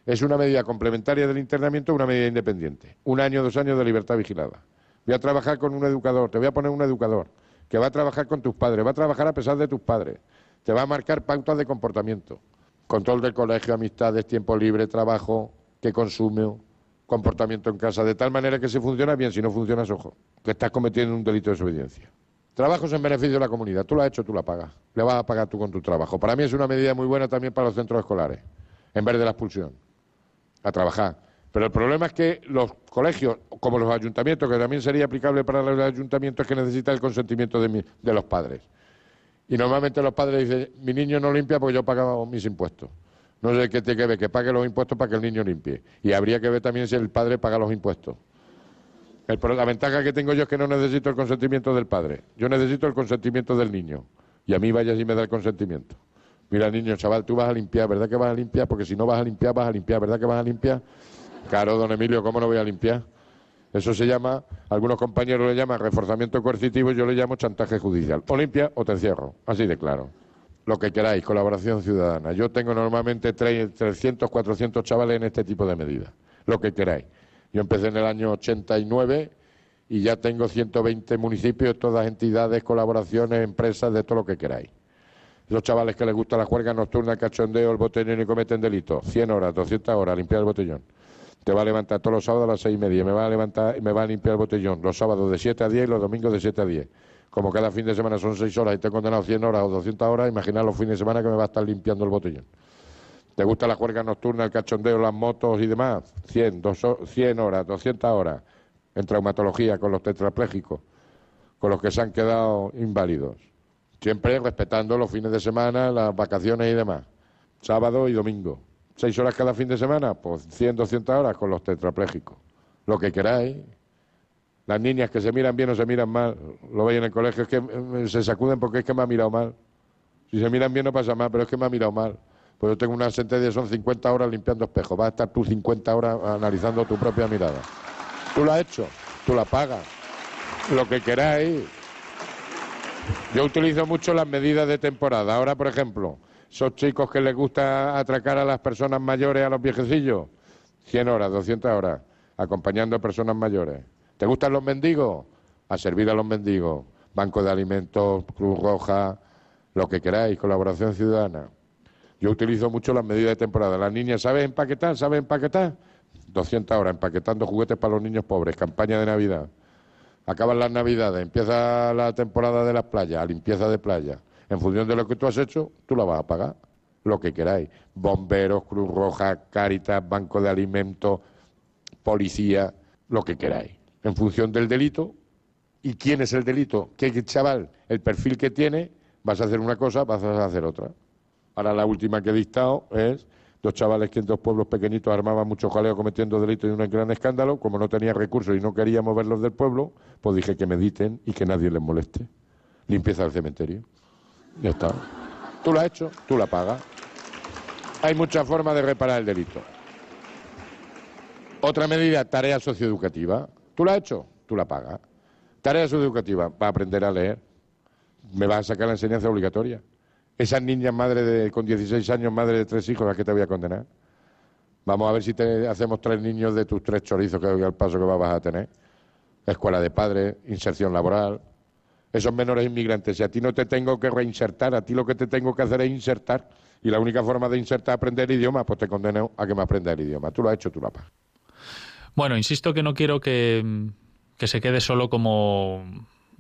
Es una medida complementaria del internamiento, una medida independiente. Un año, dos años de libertad vigilada. Voy a trabajar con un educador, te voy a poner un educador que va a trabajar con tus padres, va a trabajar a pesar de tus padres, te va a marcar pautas de comportamiento, control del colegio, amistades, tiempo libre, trabajo, que consume, comportamiento en casa, de tal manera que si funciona bien, si no funciona, ojo, que estás cometiendo un delito de desobediencia. Trabajos en beneficio de la comunidad, tú lo has hecho, tú la pagas, le vas a pagar tú con tu trabajo. Para mí es una medida muy buena también para los centros escolares, en vez de la expulsión, a trabajar. Pero el problema es que los colegios, como los ayuntamientos, que también sería aplicable para los ayuntamientos, es que necesitan el consentimiento de, de los padres. Y normalmente los padres dicen, mi niño no limpia porque yo pago mis impuestos. No sé qué tiene que ver, que pague los impuestos para que el niño limpie. Y habría que ver también si el padre paga los impuestos. La ventaja que tengo yo es que no necesito el consentimiento del padre. Yo necesito el consentimiento del niño. Y a mí vaya si me da el consentimiento. Mira, niño, chaval, tú vas a limpiar, ¿verdad que vas a limpiar? Porque si no vas a limpiar, vas a limpiar, ¿verdad que vas a limpiar? Claro, don Emilio, ¿cómo no voy a limpiar? Eso se llama, algunos compañeros le llaman reforzamiento coercitivo, yo le llamo chantaje judicial. O limpia o te encierro, así de claro. Lo que queráis, colaboración ciudadana. Yo tengo normalmente 300, 400 chavales en este tipo de medidas. Lo que queráis. Yo empecé en el año 89 y ya tengo 120 municipios, todas entidades, colaboraciones, empresas, de todo lo que queráis. Los chavales que les gusta la juerga nocturna, el cachondeo, el botellón y cometen delitos. 100 horas, 200 horas, limpiar el botellón te va a levantar todos los sábados a las seis y media, me va a levantar me va a limpiar el botellón, los sábados de 7 a 10 y los domingos de 7 a 10. Como cada fin de semana son 6 horas y te he condenado 100 horas o 200 horas, imagina los fines de semana que me va a estar limpiando el botellón. ¿Te gusta la juerga nocturna, el cachondeo, las motos y demás? 100, 100 horas, 200 horas en traumatología con los tetraplégicos, con los que se han quedado inválidos. Siempre respetando los fines de semana, las vacaciones y demás. Sábado y domingo seis horas cada fin de semana, pues 100, 200 horas con los tetraplégicos. Lo que queráis. Las niñas que se miran bien o se miran mal, lo veis en el colegio, es que eh, se sacuden porque es que me ha mirado mal. Si se miran bien no pasa mal, pero es que me ha mirado mal. Pues yo tengo una sentencia, son 50 horas limpiando espejos. Vas a estar tú 50 horas analizando tu propia mirada. Tú lo has hecho, tú la pagas. Lo que queráis. Yo utilizo mucho las medidas de temporada. Ahora, por ejemplo, esos chicos que les gusta atracar a las personas mayores, a los viejecillos, 100 horas, 200 horas, acompañando a personas mayores. ¿Te gustan los mendigos? A servir a los mendigos. Banco de Alimentos, Cruz Roja, lo que queráis, colaboración ciudadana. Yo utilizo mucho las medidas de temporada. Las niñas, ¿sabes empaquetar? ¿Sabes empaquetar? 200 horas, empaquetando juguetes para los niños pobres, campaña de Navidad. Acaban las Navidades, empieza la temporada de las playas, limpieza de playa. En función de lo que tú has hecho, tú la vas a pagar. Lo que queráis. Bomberos, Cruz Roja, Cáritas, Banco de Alimentos, Policía, lo que queráis. En función del delito. ¿Y quién es el delito? ¿Qué chaval? El perfil que tiene, vas a hacer una cosa, vas a hacer otra. Ahora la última que he dictado es dos chavales que en dos pueblos pequeñitos armaban mucho jaleo cometiendo delitos y un gran escándalo. Como no tenía recursos y no quería moverlos del pueblo, pues dije que mediten y que nadie les moleste. Limpieza del cementerio. Ya está. Tú lo has hecho, tú la pagas. Hay muchas formas de reparar el delito. Otra medida, tarea socioeducativa. Tú la has hecho, tú la pagas. Tarea socioeducativa, va a aprender a leer. Me vas a sacar la enseñanza obligatoria. Esas niñas madre de, con 16 años, madre de tres hijos, ¿a qué te voy a condenar? Vamos a ver si te hacemos tres niños de tus tres chorizos que al paso que vas a tener. Escuela de padres, inserción laboral, esos menores inmigrantes. Si a ti no te tengo que reinsertar, a ti lo que te tengo que hacer es insertar. Y la única forma de insertar es aprender el idioma, pues te condeno a que me aprenda el idioma. Tú lo has hecho, tú. Bueno, insisto que no quiero que, que se quede solo como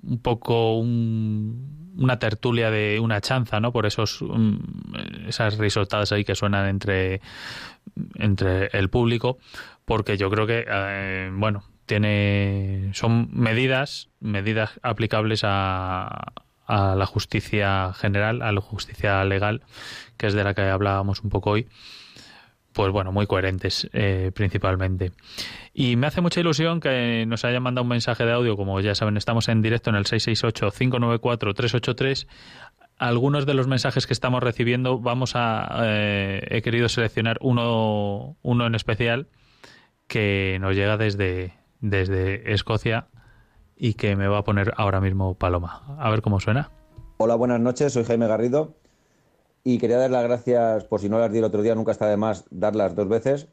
un poco un una tertulia de una chanza, ¿no? Por esos mm, esas risotadas ahí que suenan entre entre el público, porque yo creo que eh, bueno tiene son medidas medidas aplicables a, a la justicia general, a la justicia legal, que es de la que hablábamos un poco hoy pues bueno, muy coherentes eh, principalmente. Y me hace mucha ilusión que nos hayan mandado un mensaje de audio, como ya saben, estamos en directo en el 668-594-383. Algunos de los mensajes que estamos recibiendo, vamos a. Eh, he querido seleccionar uno, uno en especial que nos llega desde, desde Escocia y que me va a poner ahora mismo Paloma. A ver cómo suena. Hola, buenas noches, soy Jaime Garrido y quería dar las gracias, por si no las di el otro día, nunca está de más darlas dos veces,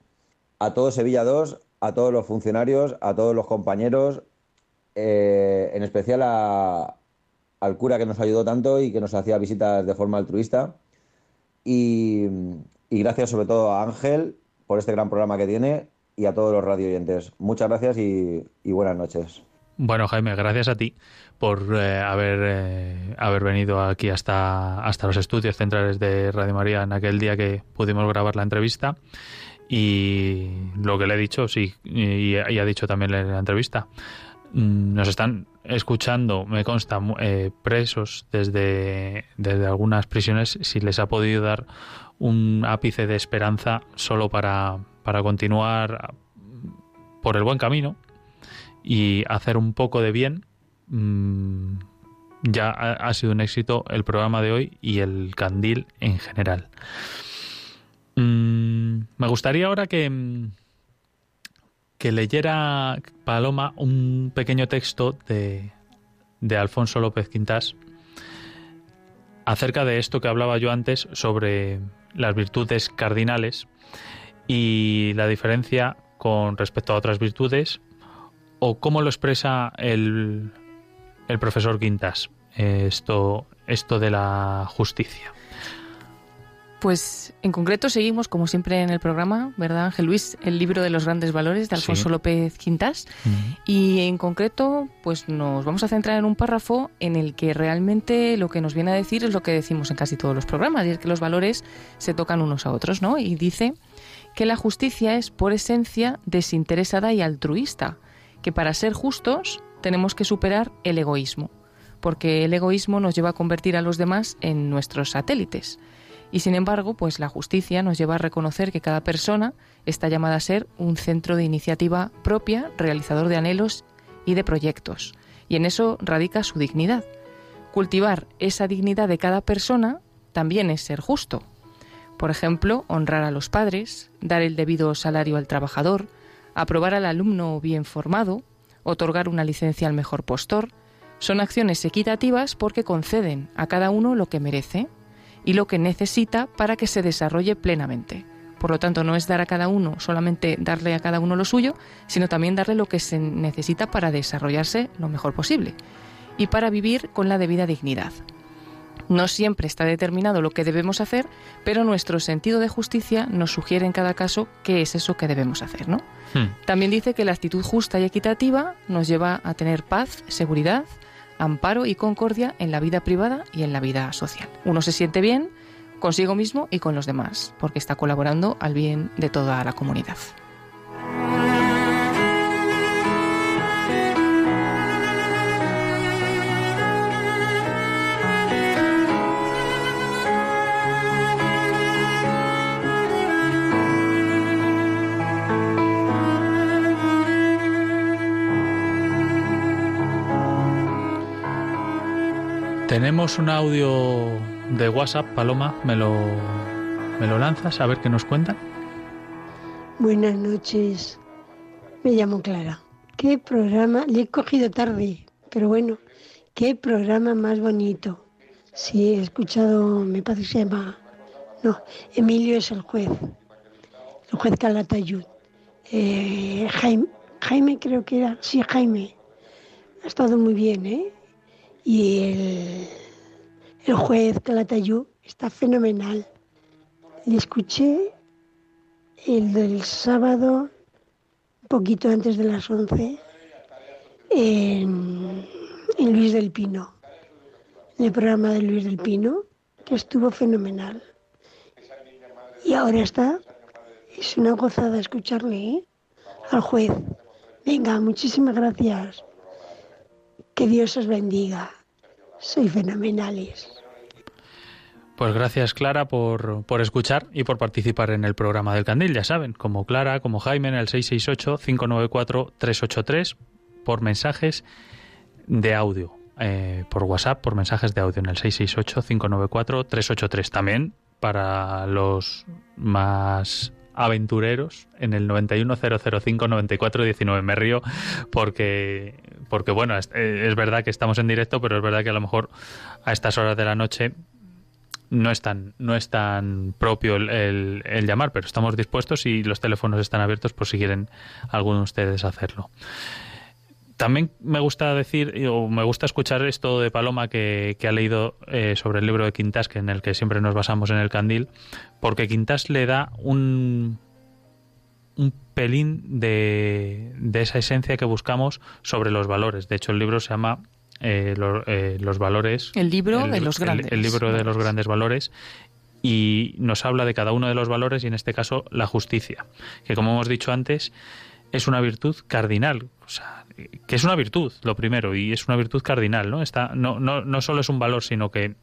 a todo Sevilla 2, a todos los funcionarios, a todos los compañeros, eh, en especial al cura que nos ayudó tanto y que nos hacía visitas de forma altruista. Y, gracias sobre todo a Ángel por este gran programa que tiene y a todos los radio oyentes. Muchas gracias y buenas noches. Bueno, Jaime, gracias a ti por eh, haber, eh, haber venido aquí hasta, hasta los estudios centrales de Radio María en aquel día que pudimos grabar la entrevista. Y lo que le he dicho, sí, y, ha dicho también en la entrevista, mm, nos están escuchando, me consta, eh, presos desde, desde algunas prisiones, si les ha podido dar un ápice de esperanza solo para, para continuar por el buen camino y hacer un poco de bien, mm, ya ha, sido un éxito el programa de hoy y el candil en general. Mm, me gustaría ahora que, que leyera Paloma un pequeño texto de, de Alfonso López Quintas acerca de esto que hablaba yo antes sobre las virtudes cardinales y la diferencia con respecto a otras virtudes o cómo lo expresa el, el profesor Quintas esto, esto de la justicia? Pues en concreto seguimos, como siempre en el programa, ¿verdad, Ángel Luis? El libro de los grandes valores de Alfonso López Quintas. Y en concreto, pues nos vamos a centrar en un párrafo en el que realmente lo que nos viene a decir es lo que decimos en casi todos los programas, y es que los valores se tocan unos a otros, ¿no? Y dice que la justicia es por esencia desinteresada y altruista, que para ser justos tenemos que superar el egoísmo, porque el egoísmo nos lleva a convertir a los demás en nuestros satélites. Y sin embargo, pues la justicia nos lleva a reconocer que cada persona está llamada a ser un centro de iniciativa propia, realizador de anhelos y de proyectos. Y en eso radica su dignidad. Cultivar esa dignidad de cada persona también es ser justo. Por ejemplo, honrar a los padres, dar el debido salario al trabajador, aprobar al alumno bien formado, otorgar una licencia al mejor postor, son acciones equitativas porque conceden a cada uno lo que merece y lo que necesita para que se desarrolle plenamente. Por lo tanto, no es dar a cada uno, solamente darle a cada uno lo suyo, sino también darle lo que se necesita para desarrollarse lo mejor posible y para vivir con la debida dignidad. No siempre está determinado lo que debemos hacer, pero nuestro sentido de justicia nos sugiere en cada caso qué es eso que debemos hacer, ¿no? Hmm. También dice que la actitud justa y equitativa nos lleva a tener paz, seguridad, amparo y concordia en la vida privada y en la vida social. Uno se siente bien consigo mismo y con los demás, porque está colaborando al bien de toda la comunidad. Tenemos un audio de WhatsApp, Paloma, ¿me lo, me lo lanzas a ver qué nos cuentan? Buenas noches, me llamo Clara. ¿Qué programa? Le he cogido tarde, pero bueno, qué programa más bonito. Sí, he escuchado, me parece que se llama, no, Emilio es el juez, el juez Calatayud. Eh, Jaime, Jaime creo que era, sí, Jaime. Ha estado muy bien, ¿eh? Y el, el juez Calatayú está fenomenal. Le escuché el del sábado, un poquito antes de las 11, en, Luis del Pino. en el programa de Luis del Pino, que estuvo fenomenal. Y ahora está, es una gozada escucharle ¿eh? al juez. Venga, muchísimas gracias. Que Dios os bendiga. Soy fenomenales. Pues gracias Clara por, por, escuchar y por participar en el programa del Candil, ya saben, como Clara, como Jaime en el 668-594-383 por mensajes de audio, eh, por WhatsApp, por mensajes de audio en el 668-594-383. También para los más aventureros en el 910059419. Me río porque, porque bueno, es, es, verdad que estamos en directo, pero es verdad que a lo mejor a estas horas de la noche no es tan, no es tan propio el, el, llamar, pero estamos dispuestos y los teléfonos están abiertos por si quieren alguno de ustedes hacerlo. También me gusta decir, o me gusta escuchar esto de Paloma que, que ha leído eh, sobre el libro de Quintas, que en el que siempre nos basamos en el candil, porque Quintas le da un, un pelín de, de esa esencia que buscamos sobre los valores. De hecho, el libro se llama eh, lo, eh, los valores. El libro el, de los grandes. El, el libro de los grandes valores y nos habla de cada uno de los valores y en este caso la justicia, que como hemos dicho antes es una virtud cardinal, o sea, que es una virtud lo primero y es una virtud cardinal, ¿no? Está no no no solo es un valor, sino que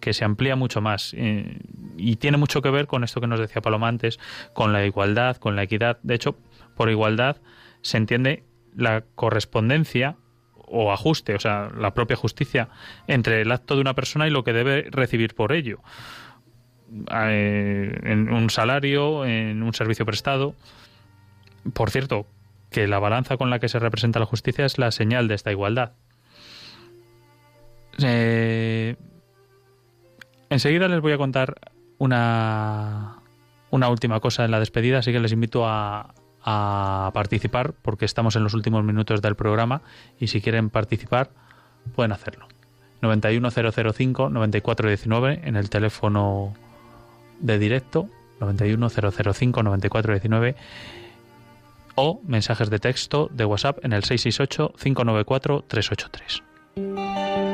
que se amplía mucho más eh, y tiene mucho que ver con esto que nos decía Paloma antes, con la igualdad, con la equidad. De hecho, por igualdad se entiende la correspondencia o ajuste, o sea, la propia justicia entre el acto de una persona y lo que debe recibir por ello. Eh, en un salario, en un servicio prestado. Por cierto, que la balanza con la que se representa la justicia es la señal de esta igualdad. Eh, enseguida les voy a contar una, última cosa en la despedida, así que les invito a, a participar porque estamos en los últimos minutos del programa y si quieren participar pueden hacerlo. 91005-9419 en el teléfono de directo 91005-9419 o mensajes de texto de WhatsApp en el 668-594-383.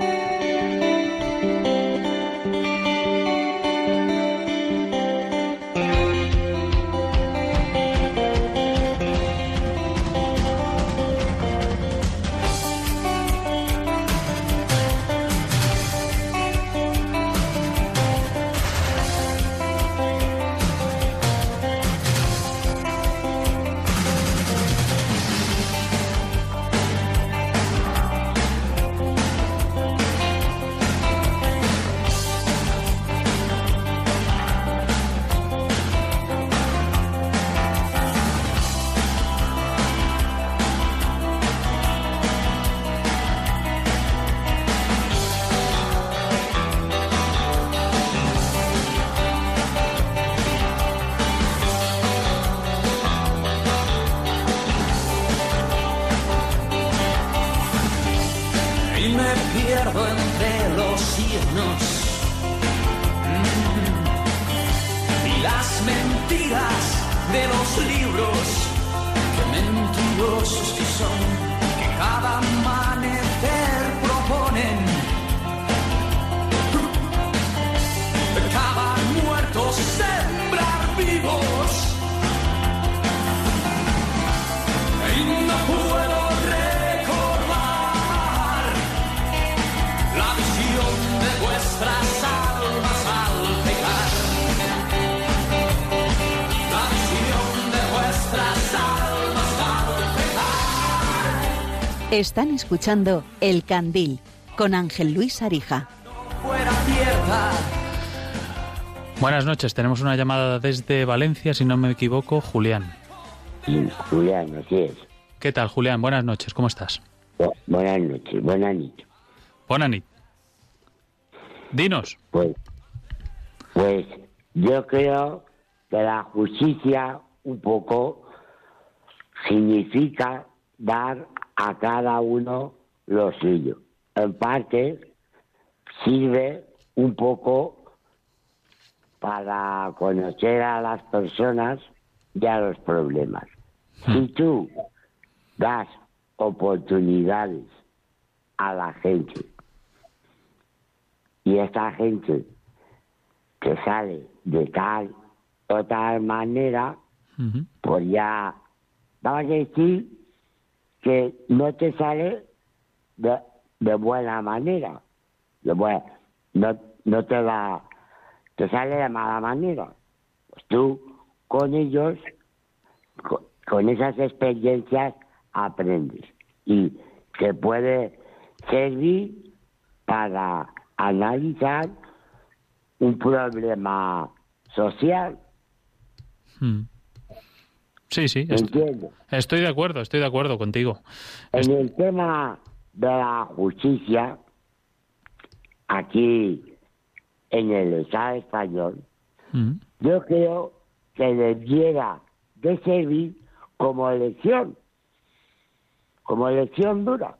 Están escuchando El Candil con Ángel Luis Arija. Buenas noches, tenemos una llamada desde Valencia, si no me equivoco, Julián. Sí, Julián, así es. ¿Qué tal, Julián? Buenas noches, ¿cómo estás? buenas noches, buenas noches. Buenas noches. Dinos. Pues, pues yo creo que la justicia un poco significa dar a cada uno lo suyo. En parte sirve un poco para conocer a las personas y a los problemas. Si tú das oportunidades a la gente Y esta gente que sale de tal o tal manera, pues ya, vamos a decir que no te sale de, buena manera. De buena, no, no te va, te sale de mala manera. Pues tú con ellos, con, con esas experiencias, aprendes. Y te puede servir para analizar un problema social. Hmm. Sí, sí. est- ¿Entiendes? Estoy de acuerdo, estoy de acuerdo contigo. En el tema de la justicia, aquí en el Estado español, Mm. yo creo que debiera de servir como elección, como elección dura,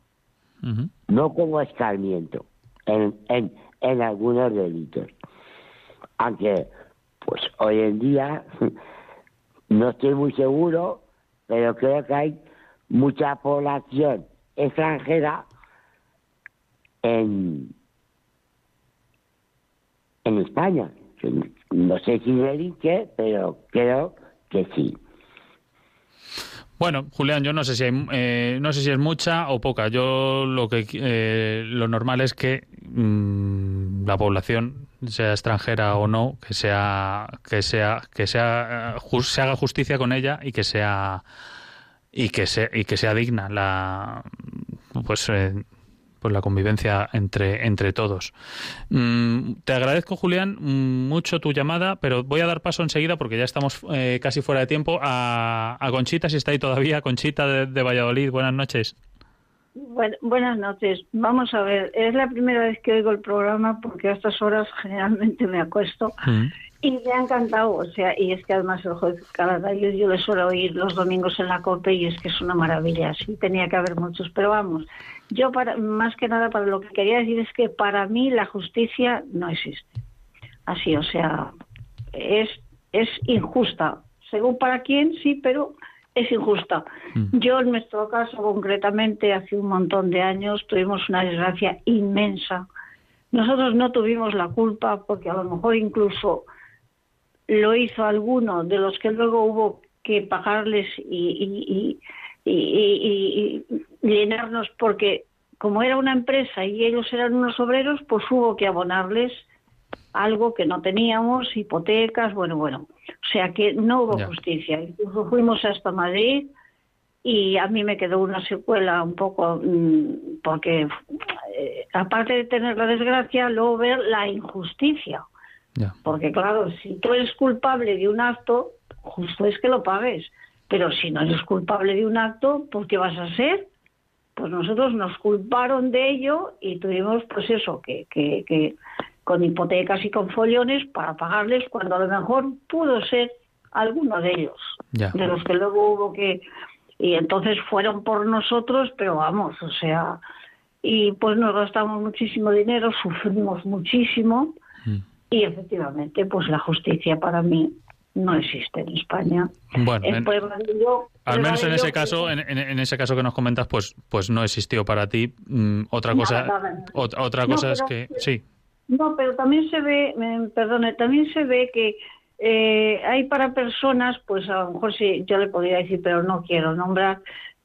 no como escarmiento en, en, en algunos delitos. Aunque, pues hoy en día, no estoy muy seguro, pero creo que hay mucha población extranjera en, en España. No sé si delinque, pero creo que sí. Bueno, Julián, yo no sé si hay, eh, no sé si es mucha o poca. Yo lo que eh, lo normal es que mm, la población sea extranjera o no, que sea que sea que sea eh, se haga justicia con ella y que sea y que sea y que sea digna la pues eh, pues la convivencia entre entre todos. Mm, te agradezco, Julián, mucho tu llamada, pero voy a dar paso enseguida porque ya estamos eh, casi fuera de tiempo a, Conchita, si está ahí todavía. Conchita de Valladolid, buenas noches. Bueno, buenas noches. Vamos a ver, es la primera vez que oigo el programa porque a estas horas generalmente me acuesto y me ha encantado. O sea, y es que además el juez Caladarios yo le suelo oír los domingos en la COPE y es que es una maravilla. Sí, tenía que haber muchos, pero vamos. Yo, para, más que nada, para lo que quería decir es que para mí la justicia no existe. Así, o sea, es, es injusta. Según para quién, sí, pero es injusta. Yo, en nuestro caso, concretamente, hace un montón de años tuvimos una desgracia inmensa. Nosotros no tuvimos la culpa porque a lo mejor incluso lo hizo alguno de los que luego hubo que pagarles y, y- y- y- y- y llenarnos porque como era una empresa y ellos eran unos obreros, pues hubo que abonarles algo que no teníamos, hipotecas, bueno, bueno. O sea que no hubo Ya. justicia. Incluso fuimos hasta Madrid y a mí me quedó una secuela un poco mm, porque eh, aparte de tener la desgracia, luego ver la injusticia. Porque claro, si tú eres culpable de un acto, justo es que lo pagues. Pero si no eres culpable de un acto, ¿por qué vas a ser? Pues nosotros nos culparon de ello y tuvimos pues eso, que, que, que con hipotecas y con follones para pagarles cuando a lo mejor pudo ser alguno de ellos, Ya. de los que luego hubo que... Y entonces fueron por nosotros, pero vamos, o sea, y pues nos gastamos muchísimo dinero, sufrimos muchísimo y efectivamente pues la justicia para mí no existe en España. Bueno, en- al menos en ese caso, en, en- ese caso que nos comentas, pues pues no existió para ti. Mm, otra cosa, Nada, nada. ot- otra No, cosa es que sí. No, pero también se ve, perdone, también se ve que eh, hay para personas, pues a lo mejor sí, yo le podría decir, pero no quiero nombrar,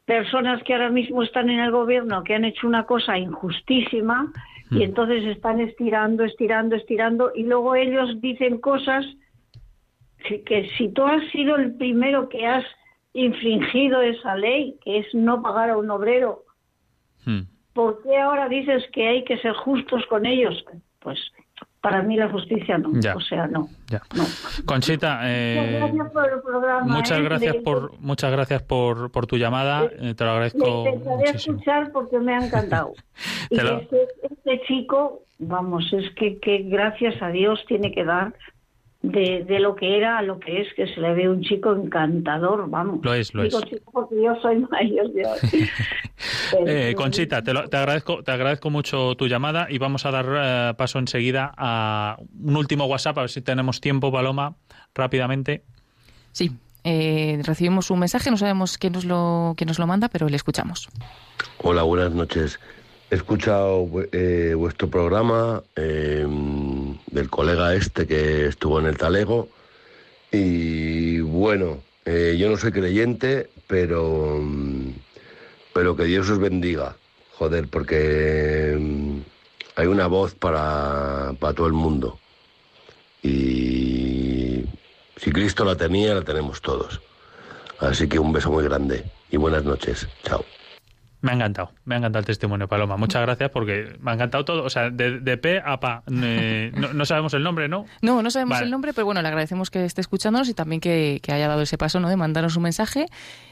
personas que ahora mismo están en el gobierno que han hecho una cosa injustísima y entonces están estirando, estirando, estirando y luego ellos dicen cosas que, que si tú has sido el primero que has infringido esa ley, que es no pagar a un obrero, Hmm. ¿por qué ahora dices que hay que ser justos con ellos? Pues para mí la justicia no, Ya. o sea, no. Ya. Conchita, eh, Muchas gracias por el programa. muchas ¿eh? gracias Le- por muchas gracias por, por tu llamada. eh, te lo agradezco intentaré muchísimo. escuchar porque me ha encantado. y Te lo- este, este chico, vamos, es que, que gracias a Dios tiene que dar de, de lo que era a lo que es, que se le ve un chico encantador, vamos. Lo es, lo Digo es. chico porque yo soy mayor de hoy. Eh, Conchita, te, lo- te agradezco, te agradezco mucho tu llamada y vamos a dar eh, paso enseguida a un último WhatsApp, a ver si tenemos tiempo, Paloma, rápidamente. Sí, eh, recibimos un mensaje, no sabemos quién nos lo, quién nos lo manda, pero le escuchamos. Hola, buenas noches. he escuchado eh, vuestro programa del colega este que estuvo en el Talego y bueno, eh, yo no soy creyente, pero, pero que Dios os bendiga, joder, porque em, hay una voz para, para todo el mundo y si Cristo la tenía, la tenemos todos. Así que un beso muy grande y buenas noches. Chao. Me ha encantado, me ha encantado el testimonio, Paloma. Muchas gracias porque me ha encantado todo. O sea, de, de P a Pa. no, sabemos el nombre, ¿no? No, no sabemos el nombre, pero bueno, le agradecemos que esté escuchándonos y también que, haya dado ese paso, ¿no? De mandarnos un mensaje.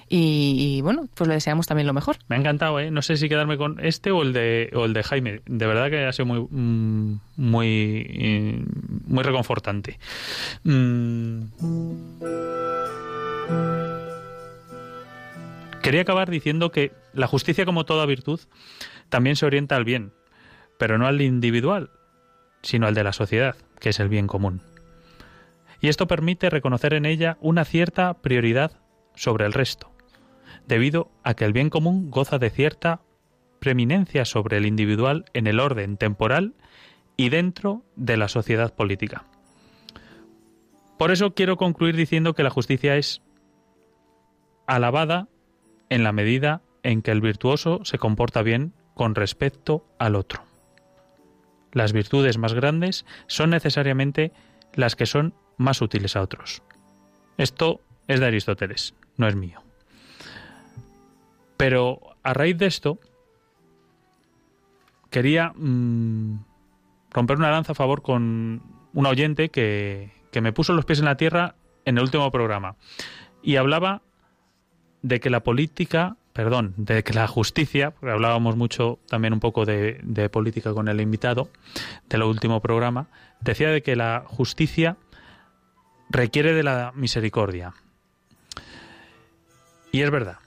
Y, bueno, pues le deseamos también lo mejor. Me ha encantado, ¿eh? No sé si quedarme con este o el de, o el de Jaime. De verdad que ha sido muy, mm, muy, muy reconfortante. Mm. Quería acabar diciendo que la justicia, como toda virtud, también se orienta al bien, pero no al individual, sino al de la sociedad, que es el bien común. Y esto permite reconocer en ella una cierta prioridad sobre el resto, debido a que el bien común goza de cierta preeminencia sobre el individual en el orden temporal y dentro de la sociedad política. Por eso quiero concluir diciendo que la justicia es alabada en la medida en que el virtuoso se comporta bien con respecto al otro. Las virtudes más grandes son necesariamente las que son más útiles a otros. Esto es de Aristóteles, no es mío. Pero a raíz de esto, quería mm, romper una lanza a favor con un oyente que, que me puso los pies en la tierra en el último programa. Y hablaba de que la política, perdón, de que la justicia, porque hablábamos mucho también un poco de, política con el invitado del último programa, decía de que la justicia requiere de la misericordia. Y es verdad.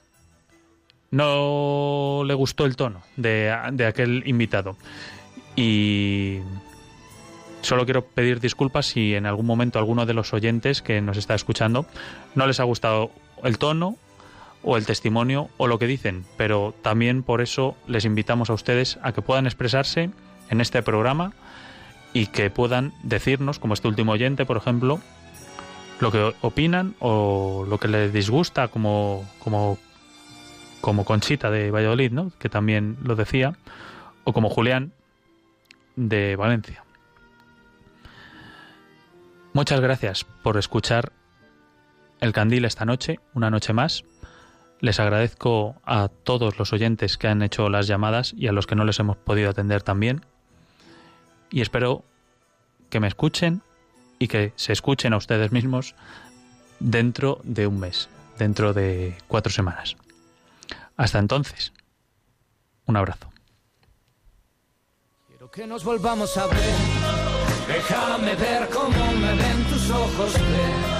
No le gustó el tono de, de aquel invitado. Y solo quiero pedir disculpas si en algún momento alguno de los oyentes que nos está escuchando no les ha gustado el tono o el testimonio o lo que dicen, pero también por eso les invitamos a ustedes a que puedan expresarse en este programa y que puedan decirnos, como este último oyente, por ejemplo, lo que opinan o lo que les disgusta, como, como, como Conchita de Valladolid, ¿no? que también lo decía, o como Julián de Valencia. Muchas gracias por escuchar el candil esta noche, una noche más. Les agradezco a todos los oyentes que han hecho las llamadas y a los que no les hemos podido atender también. Y espero que me escuchen y que se escuchen a ustedes mismos dentro de un mes, dentro de cuatro semanas. Hasta entonces, un abrazo. Quiero que nos volvamos a ver. Déjame ver cómo me ven tus ojos.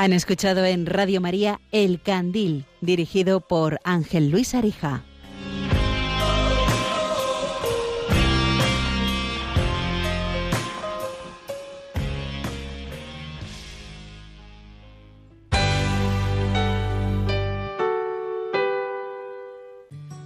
Han escuchado en Radio María El Candil, dirigido por Ángel Luis Arija.